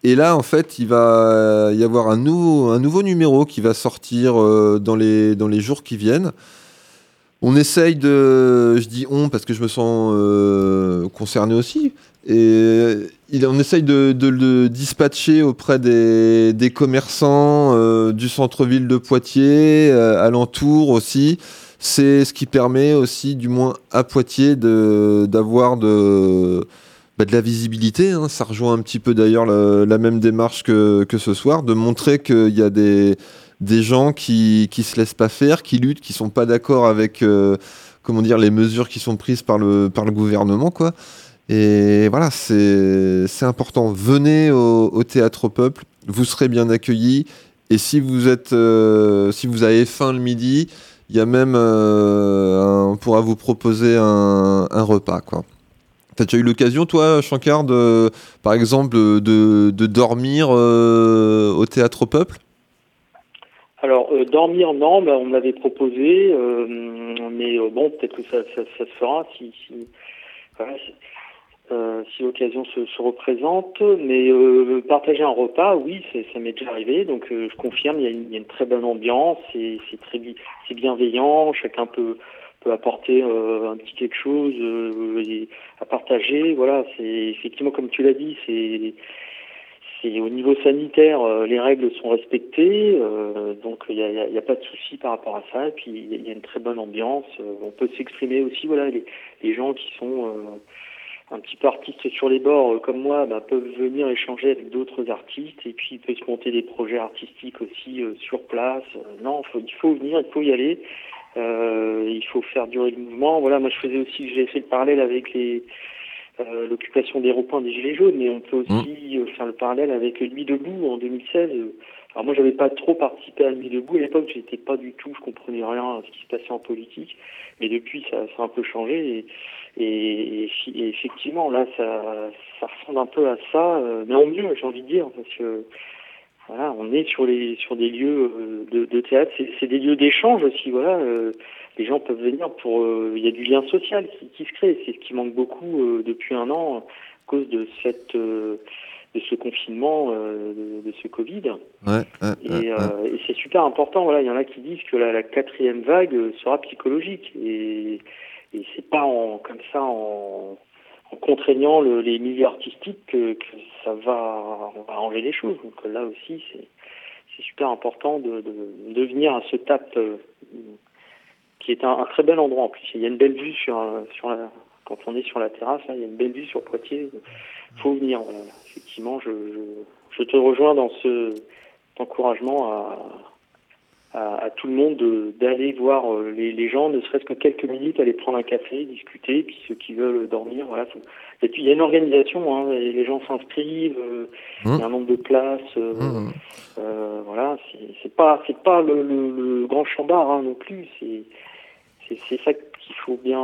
Et là, en fait, il va y avoir un nouveau, numéro qui va sortir euh, dans, les, jours qui viennent. On essaye de. Je dis on parce que je me sens euh, concerné aussi. Et on essaye de, le dispatcher auprès des, commerçants euh, du centre-ville de Poitiers, alentour aussi. C'est ce qui permet aussi, du moins à Poitiers, d'avoir de, bah, de la visibilité. hein. Ça rejoint un petit peu d'ailleurs la, même démarche que, que ce soir, de montrer qu'il y a des, des gens qui qui se laissent pas faire, qui luttent, qui sont pas d'accord avec euh, comment dire les mesures qui sont prises par le par le gouvernement quoi. Et voilà, c'est c'est important. Venez au, au théâtre au peuple, vous serez bien accueillis. Et si vous êtes euh, si vous avez faim le midi, il y a même euh, on pourra vous proposer un, un repas quoi. Déjà eu l'occasion, toi, Shankar, de, par exemple, de, dormir euh, au théâtre au peuple? Alors, euh, dormir, non, on me l'avait proposé, euh, mais bon, peut-être que ça, se fera si, l'occasion se, se représente. Mais partager un repas, oui, ça m'est déjà arrivé, donc je confirme, il y, a une, il y a une très bonne ambiance, c'est très bienveillant, chacun peut apporter euh, un petit quelque chose euh, et à partager. Voilà, c'est effectivement comme tu l'as dit, c'est au niveau sanitaire, euh, les règles sont respectées, donc il n'y a, pas de souci par rapport à ça. Et puis il y a- une très bonne ambiance. on peut s'exprimer aussi. Voilà, les, les gens qui sont un petit peu artistes sur les bords, comme moi, bah, peuvent venir échanger avec d'autres artistes. Et puis il peut se monter des projets artistiques aussi sur place. Non, faut, il faut venir, il faut y aller. Euh, il faut faire durer le mouvement. Voilà, moi je faisais aussi, j'ai fait le parallèle avec les euh, l'occupation des ronds-points des Gilets jaunes, mais on peut aussi euh, faire le parallèle avec Nuit debout en 2016. Euh, Alors moi, j'avais pas trop participé à Nuit debout à l'époque, j'étais pas du tout, je comprenais rien à ce qui se passait en politique, mais depuis, ça, ça a un peu changé et, effectivement, là, ça, ça ressemble un peu à ça, mais en mieux, j'ai envie de dire, parce que voilà, on est sur les sur des lieux euh, de, de théâtre, c'est des lieux d'échange aussi, voilà. euh, les gens peuvent venir pour, euh, il y a du lien social qui, qui se crée, c'est ce qui manque beaucoup euh, depuis un an à cause de cette euh, de ce confinement, euh, de, de ce Covid. Ouais, ouais, Et, ouais. euh, et c'est super important. Voilà, il y en a qui disent que la, la quatrième vague sera psychologique et, et c'est pas en, comme ça en, en contraignant le- les milieux artistiques que, que ça va, on va arranger les choses. Donc là aussi, c'est super important de, de, de venir à ce TAP euh, qui est un, très bel endroit en plus. Il y a une belle vue sur, euh, sur, la, quand on est sur la terrasse, là, il y a une belle vue sur Poitiers. faut venir. Voilà. Effectivement, je, je, je te rejoins dans ce encouragement à, à, à tout le monde de- d'aller voir euh, les, les gens, ne serait-ce que quelques minutes, aller prendre un café, discuter, puis ceux qui veulent dormir, voilà. faut- Et puis il y a une organisation, hein, et les gens s'inscrivent, euh, il Mmh. y a un nombre de places, euh, Mmh. euh, voilà. c'est- pas, c'est pas le, le, le grand chambard hein, non plus. C'est, c'est, ça qu'il faut bien,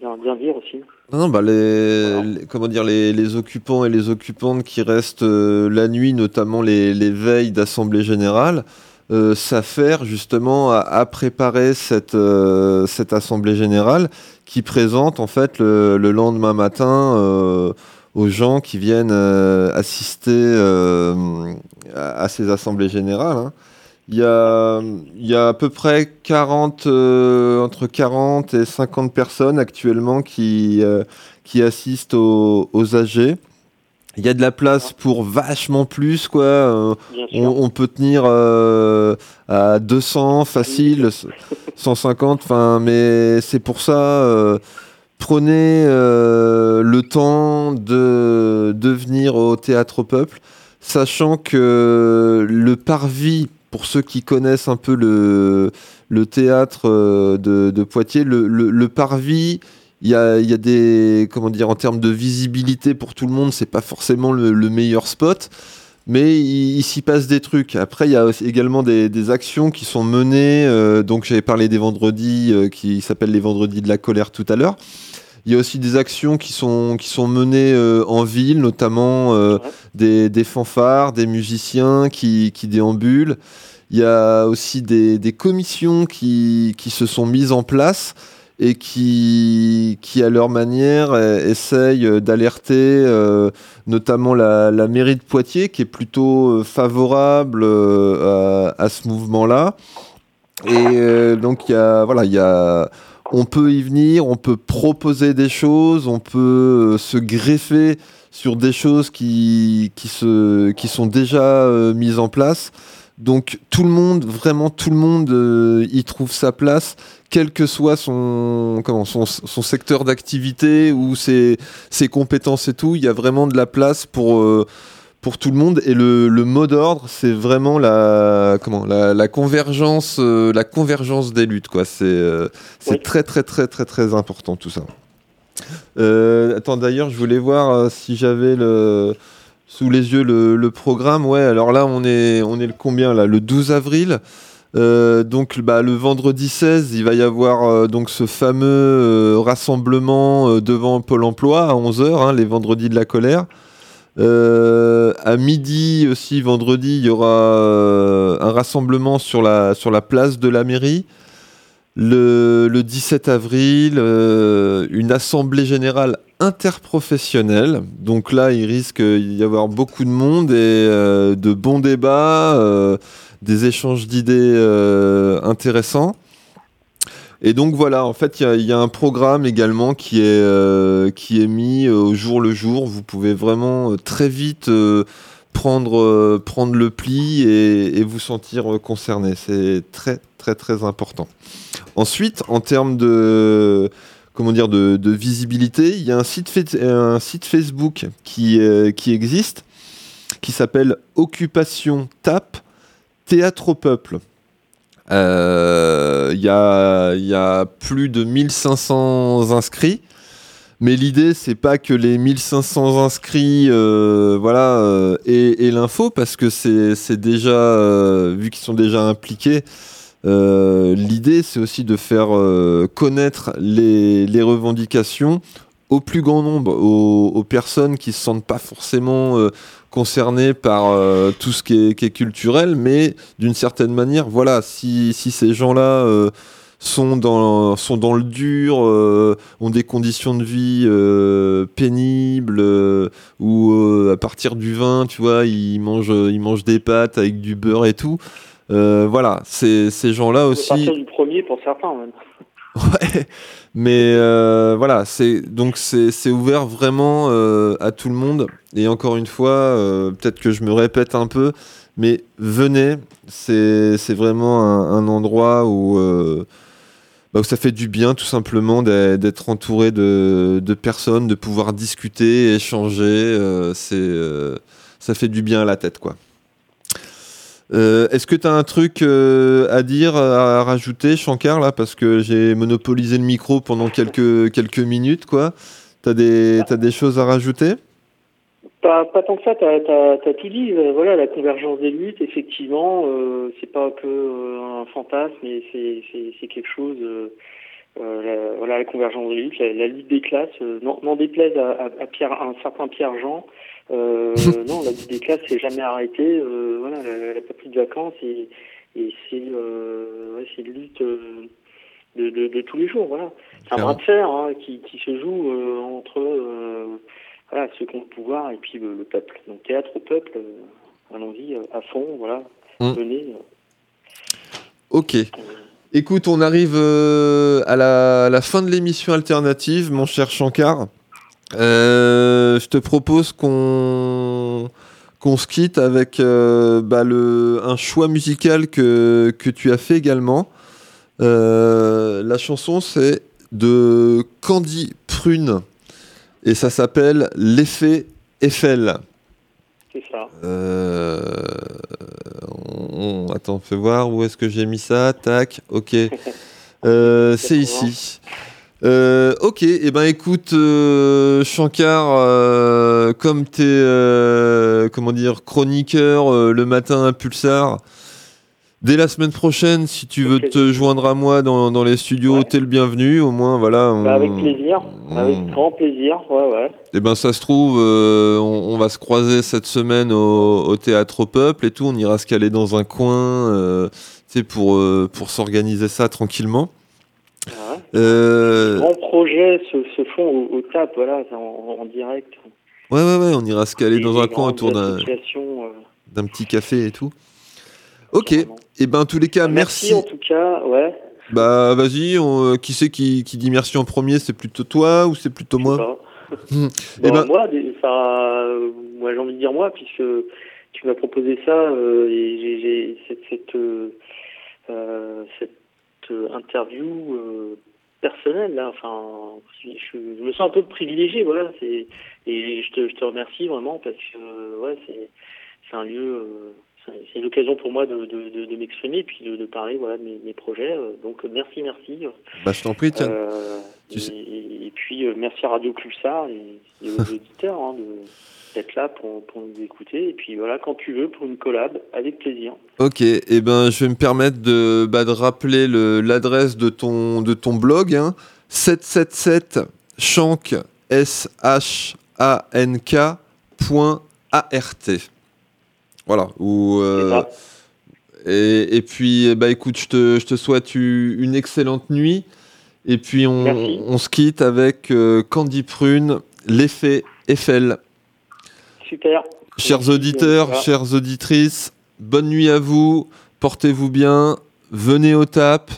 bien, bien dire aussi. Non, non, bah les, les- comment dire, les, les occupants et les occupantes qui restent la nuit, notamment les, les veilles d'assemblée générale, euh, s'affairent justement à, préparer cette, euh, cette assemblée générale qui présente en fait le, le lendemain matin euh, aux gens qui viennent assister à, ces assemblées générales. hein. Il y, a, il y a à peu près 40, euh, entre 40 et 50 personnes actuellement qui, qui assistent aux, aux AG. Il y a de la place pour vachement plus, quoi. Euh, on, on peut tenir euh, à 200 facile, 150, enfin, mais c'est pour ça. euh, prenez le temps de, de venir au théâtre au peuple, sachant que le parvis, pour ceux qui connaissent un peu le, le théâtre de, de Poitiers, le, le- le parvis, il y a, des, comment dire, en termes de visibilité pour tout le monde, c'est pas forcément le, le meilleur spot. Mais il, s'y passe des trucs. Après, il y a également des, actions qui sont menées. euh, donc, j'avais parlé des vendredis euh, qui s'appellent les vendredis de la colère tout à l'heure. Il y a aussi des actions qui sont, qui sont menées euh, en ville, notamment des, des fanfares, des musiciens qui, qui déambulent. Il y a aussi des, des commissions qui, qui se sont mises en place et qui, qui à leur manière, euh, essayent d'alerter euh, notamment la, mairie de Poitiers, qui est plutôt euh, favorable à, ce mouvement-là. Et donc, y a, voilà, il y a, on peut y venir, on peut proposer des choses, on peut se greffer sur des choses qui, qui, se, qui sont déjà mises en place. Donc tout le monde, vraiment tout le monde euh, y trouve sa place, quel que soit son, comment, son, son secteur d'activité ou ses, ses compétences et tout. Il y a vraiment de la place pour, euh, pour tout le monde. Et le, le mot d'ordre, c'est vraiment la, comment, la, la convergence, euh, la convergence des luttes. quoi. C'est euh, c'est très très très très très important tout ça. Attends, d'ailleurs, je voulais voir si j'avais le sous les yeux le, le programme. Ouais, alors là, on est, on est le combien là? Le 12 avril? Euh, donc bah, le vendredi 16, il va y avoir euh, donc ce fameux euh, rassemblement devant Pôle Emploi à 11h, les vendredis de la colère. À midi aussi, vendredi, il y aura un rassemblement sur la, sur la place de la mairie. Le, le 17 avril, une assemblée générale interprofessionnelle. Donc là, il risque d'y avoir beaucoup de monde et euh, de bons débats, euh, des échanges d'idées euh, intéressants. Et donc voilà, en fait, il y a- un programme également qui est, qui est mis au jour le jour. Vous pouvez vraiment très vite prendre, prendre le pli et, et vous sentir concerné. C'est très, très, très important. Ensuite, en termes de, comment dire, de, visibilité, il y a un site, Facebook qui, euh, qui existe, qui s'appelle Occupation TAP, Théâtre au Peuple. Euh, Il y, a, plus de 1500 inscrits. Mais l'idée, c'est pas que les 1500 inscrits, euh, voilà, euh, l'info, parce que c'est déjà, vu qu'ils sont déjà impliqués, l'idée, c'est aussi de faire euh, connaître les, revendications au plus grand nombre, aux, personnes qui se sentent pas forcément euh, concernées par euh, tout ce qui est, culturel, mais d'une certaine manière, voilà, si, ces gens-là euh, sont, dans, le dur, euh, ont des conditions de vie euh, pénibles, euh, ou euh, à partir du vin, tu vois, ils mangent des pâtes avec du beurre et tout. Euh, voilà, ces, ces gens-là aussi. partir du premier pour certains même. Ouais, mais euh, voilà, c'est donc c'est ouvert vraiment euh, à tout le monde. Et encore une fois, peut-être que je me répète un peu, mais venez, c'est vraiment un, un endroit où bah, ça fait du bien tout simplement d'être entouré de, de personnes, de pouvoir discuter, échanger. c'est, ça fait du bien à la tête, quoi. Euh, Est-ce que tu as un truc euh, à dire, à rajouter, Shankar, là? Parce que j'ai monopolisé le micro pendant quelques, quelques minutes, quoi. T'as des, t'as des choses à rajouter? Pas, pas tant que ça, t'as as, tout dit. Euh, voilà, la convergence des luttes, effectivement, euh, c'est pas que euh, un fantasme, mais c'est quelque chose. euh, la, voilà, la convergence des luttes, la, lutte des classes. n'en déplaise à, à, à Pierre, un certain Pierre Jean. Euh, non, la lutte des classes s'est jamais arrêtée. Euh, voilà, elle n'a pas pris de vacances et, et c'est euh, ouais, c'est une lutte de, de, de tous les jours. Voilà, c'est un bras de fer hein, qui, qui se joue entre voilà, ceux qui ont le pouvoir et puis le, le peuple. Donc théâtre au peuple, allons-y à fond, voilà. Mm. Venez. Ok. Écoute, on arrive euh, à, la, à la fin de l'émission alternative, mon cher Shankar. Euh, je te propose qu'on qu'on se quitte avec euh, bah, le, un choix musical que, que tu as fait également. Euh, la chanson, c'est de Candy Prune et ça s'appelle L'effet Eiffel. c'est ça. Euh, on- Attends, fais voir où est-ce que j'ai mis ça. Tac, ok. C'est ici. Euh, ok, et ben écoute, euh, Shankar, euh, comme t'es, euh, comment dire, chroniqueur euh, le matin à Pulsar, dès la semaine prochaine, si tu veux te joindre à moi dans, dans les studios, Ouais. t'es le bienvenu. Au moins, voilà. on- Bah, avec plaisir, avec grand plaisir. Ouais, ouais. eh ben ça se trouve, euh, on, on va se croiser cette semaine au, au théâtre au peuple et tout. On ira se caler dans un coin, euh, tu sais, pour euh, pour s'organiser ça tranquillement. Ouais. Euh, Grands projets se, se font au, au TAP, voilà, en, en direct. ouais ouais ouais, on ira se caler dans un coin autour d'un euh, d'un petit café et tout. Ok. Et ben en tous les cas, Merci. merci. en tout cas, ouais. Bah vas-y, on- euh, qui c'est qui, qui dit merci en premier C'est plutôt toi ou c'est plutôt moi? Bah. Bon, Eh ben- Moi, euh, moi j'ai envie de dire moi, puisque tu m'as proposé ça euh, et j'ai- cette, cette, euh, cette interview personnelle là. Enfin, je, je- je me sens un peu privilégié, voilà. C'est et je te, je te remercie vraiment parce que ouais, c'est c'est un lieu. euh, c'est- c'est une occasion pour moi de, de, de, de m'exprimer puis de, de parler voilà, de mes, mes projets. euh, Donc merci, merci. Bah je t'en prie, tiens. Euh, Tu et, sais- et puis merci à Radio Pulsar et, et aux auditeurs hein, de- d'être là pour, pour nous écouter. Et puis voilà, quand tu veux, pour une collab, avec plaisir. Ok, et ben je vais me permettre de, bah, de rappeler le- l'adresse de ton, de ton blog, hein, 777 shank s h a n k point a r t. Voilà. Où, euh, et, et puis bah écoute, je te, je te souhaite une excellente nuit. Et puis on, on se quitte avec euh, Candy Prune, l'effet Eiffel. Super. Chers auditeurs, voilà. chères auditrices, bonne nuit à vous, portez-vous bien, venez au TAP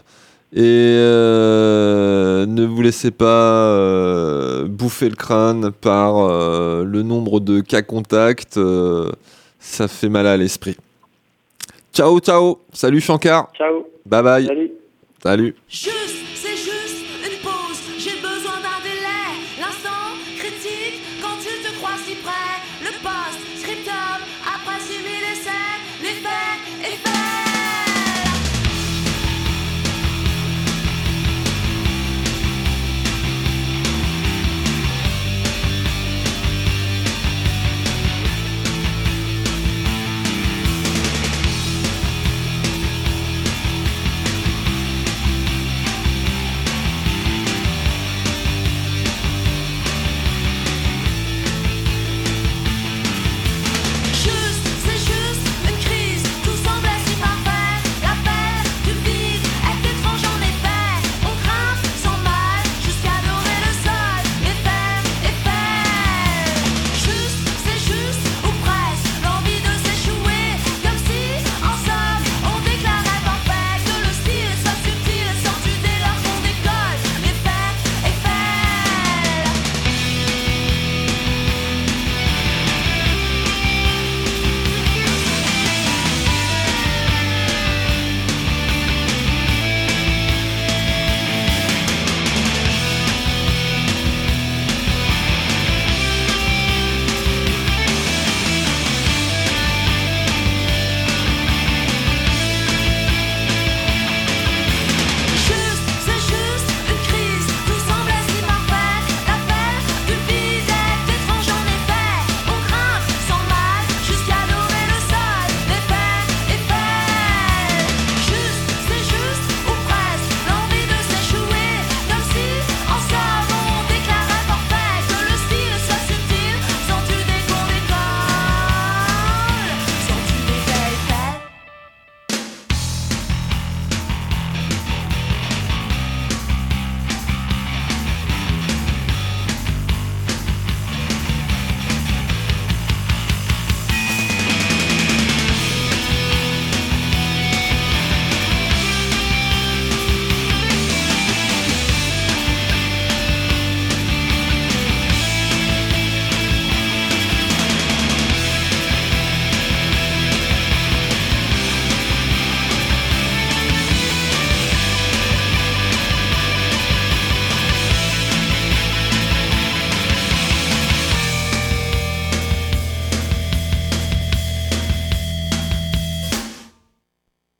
et euh, ne vous laissez pas euh, bouffer le crâne par euh, le nombre de cas contacts, euh, ça fait mal à l'esprit. Ciao, ciao, salut Shankar, Ciao. bye bye, Salut. salut. Juste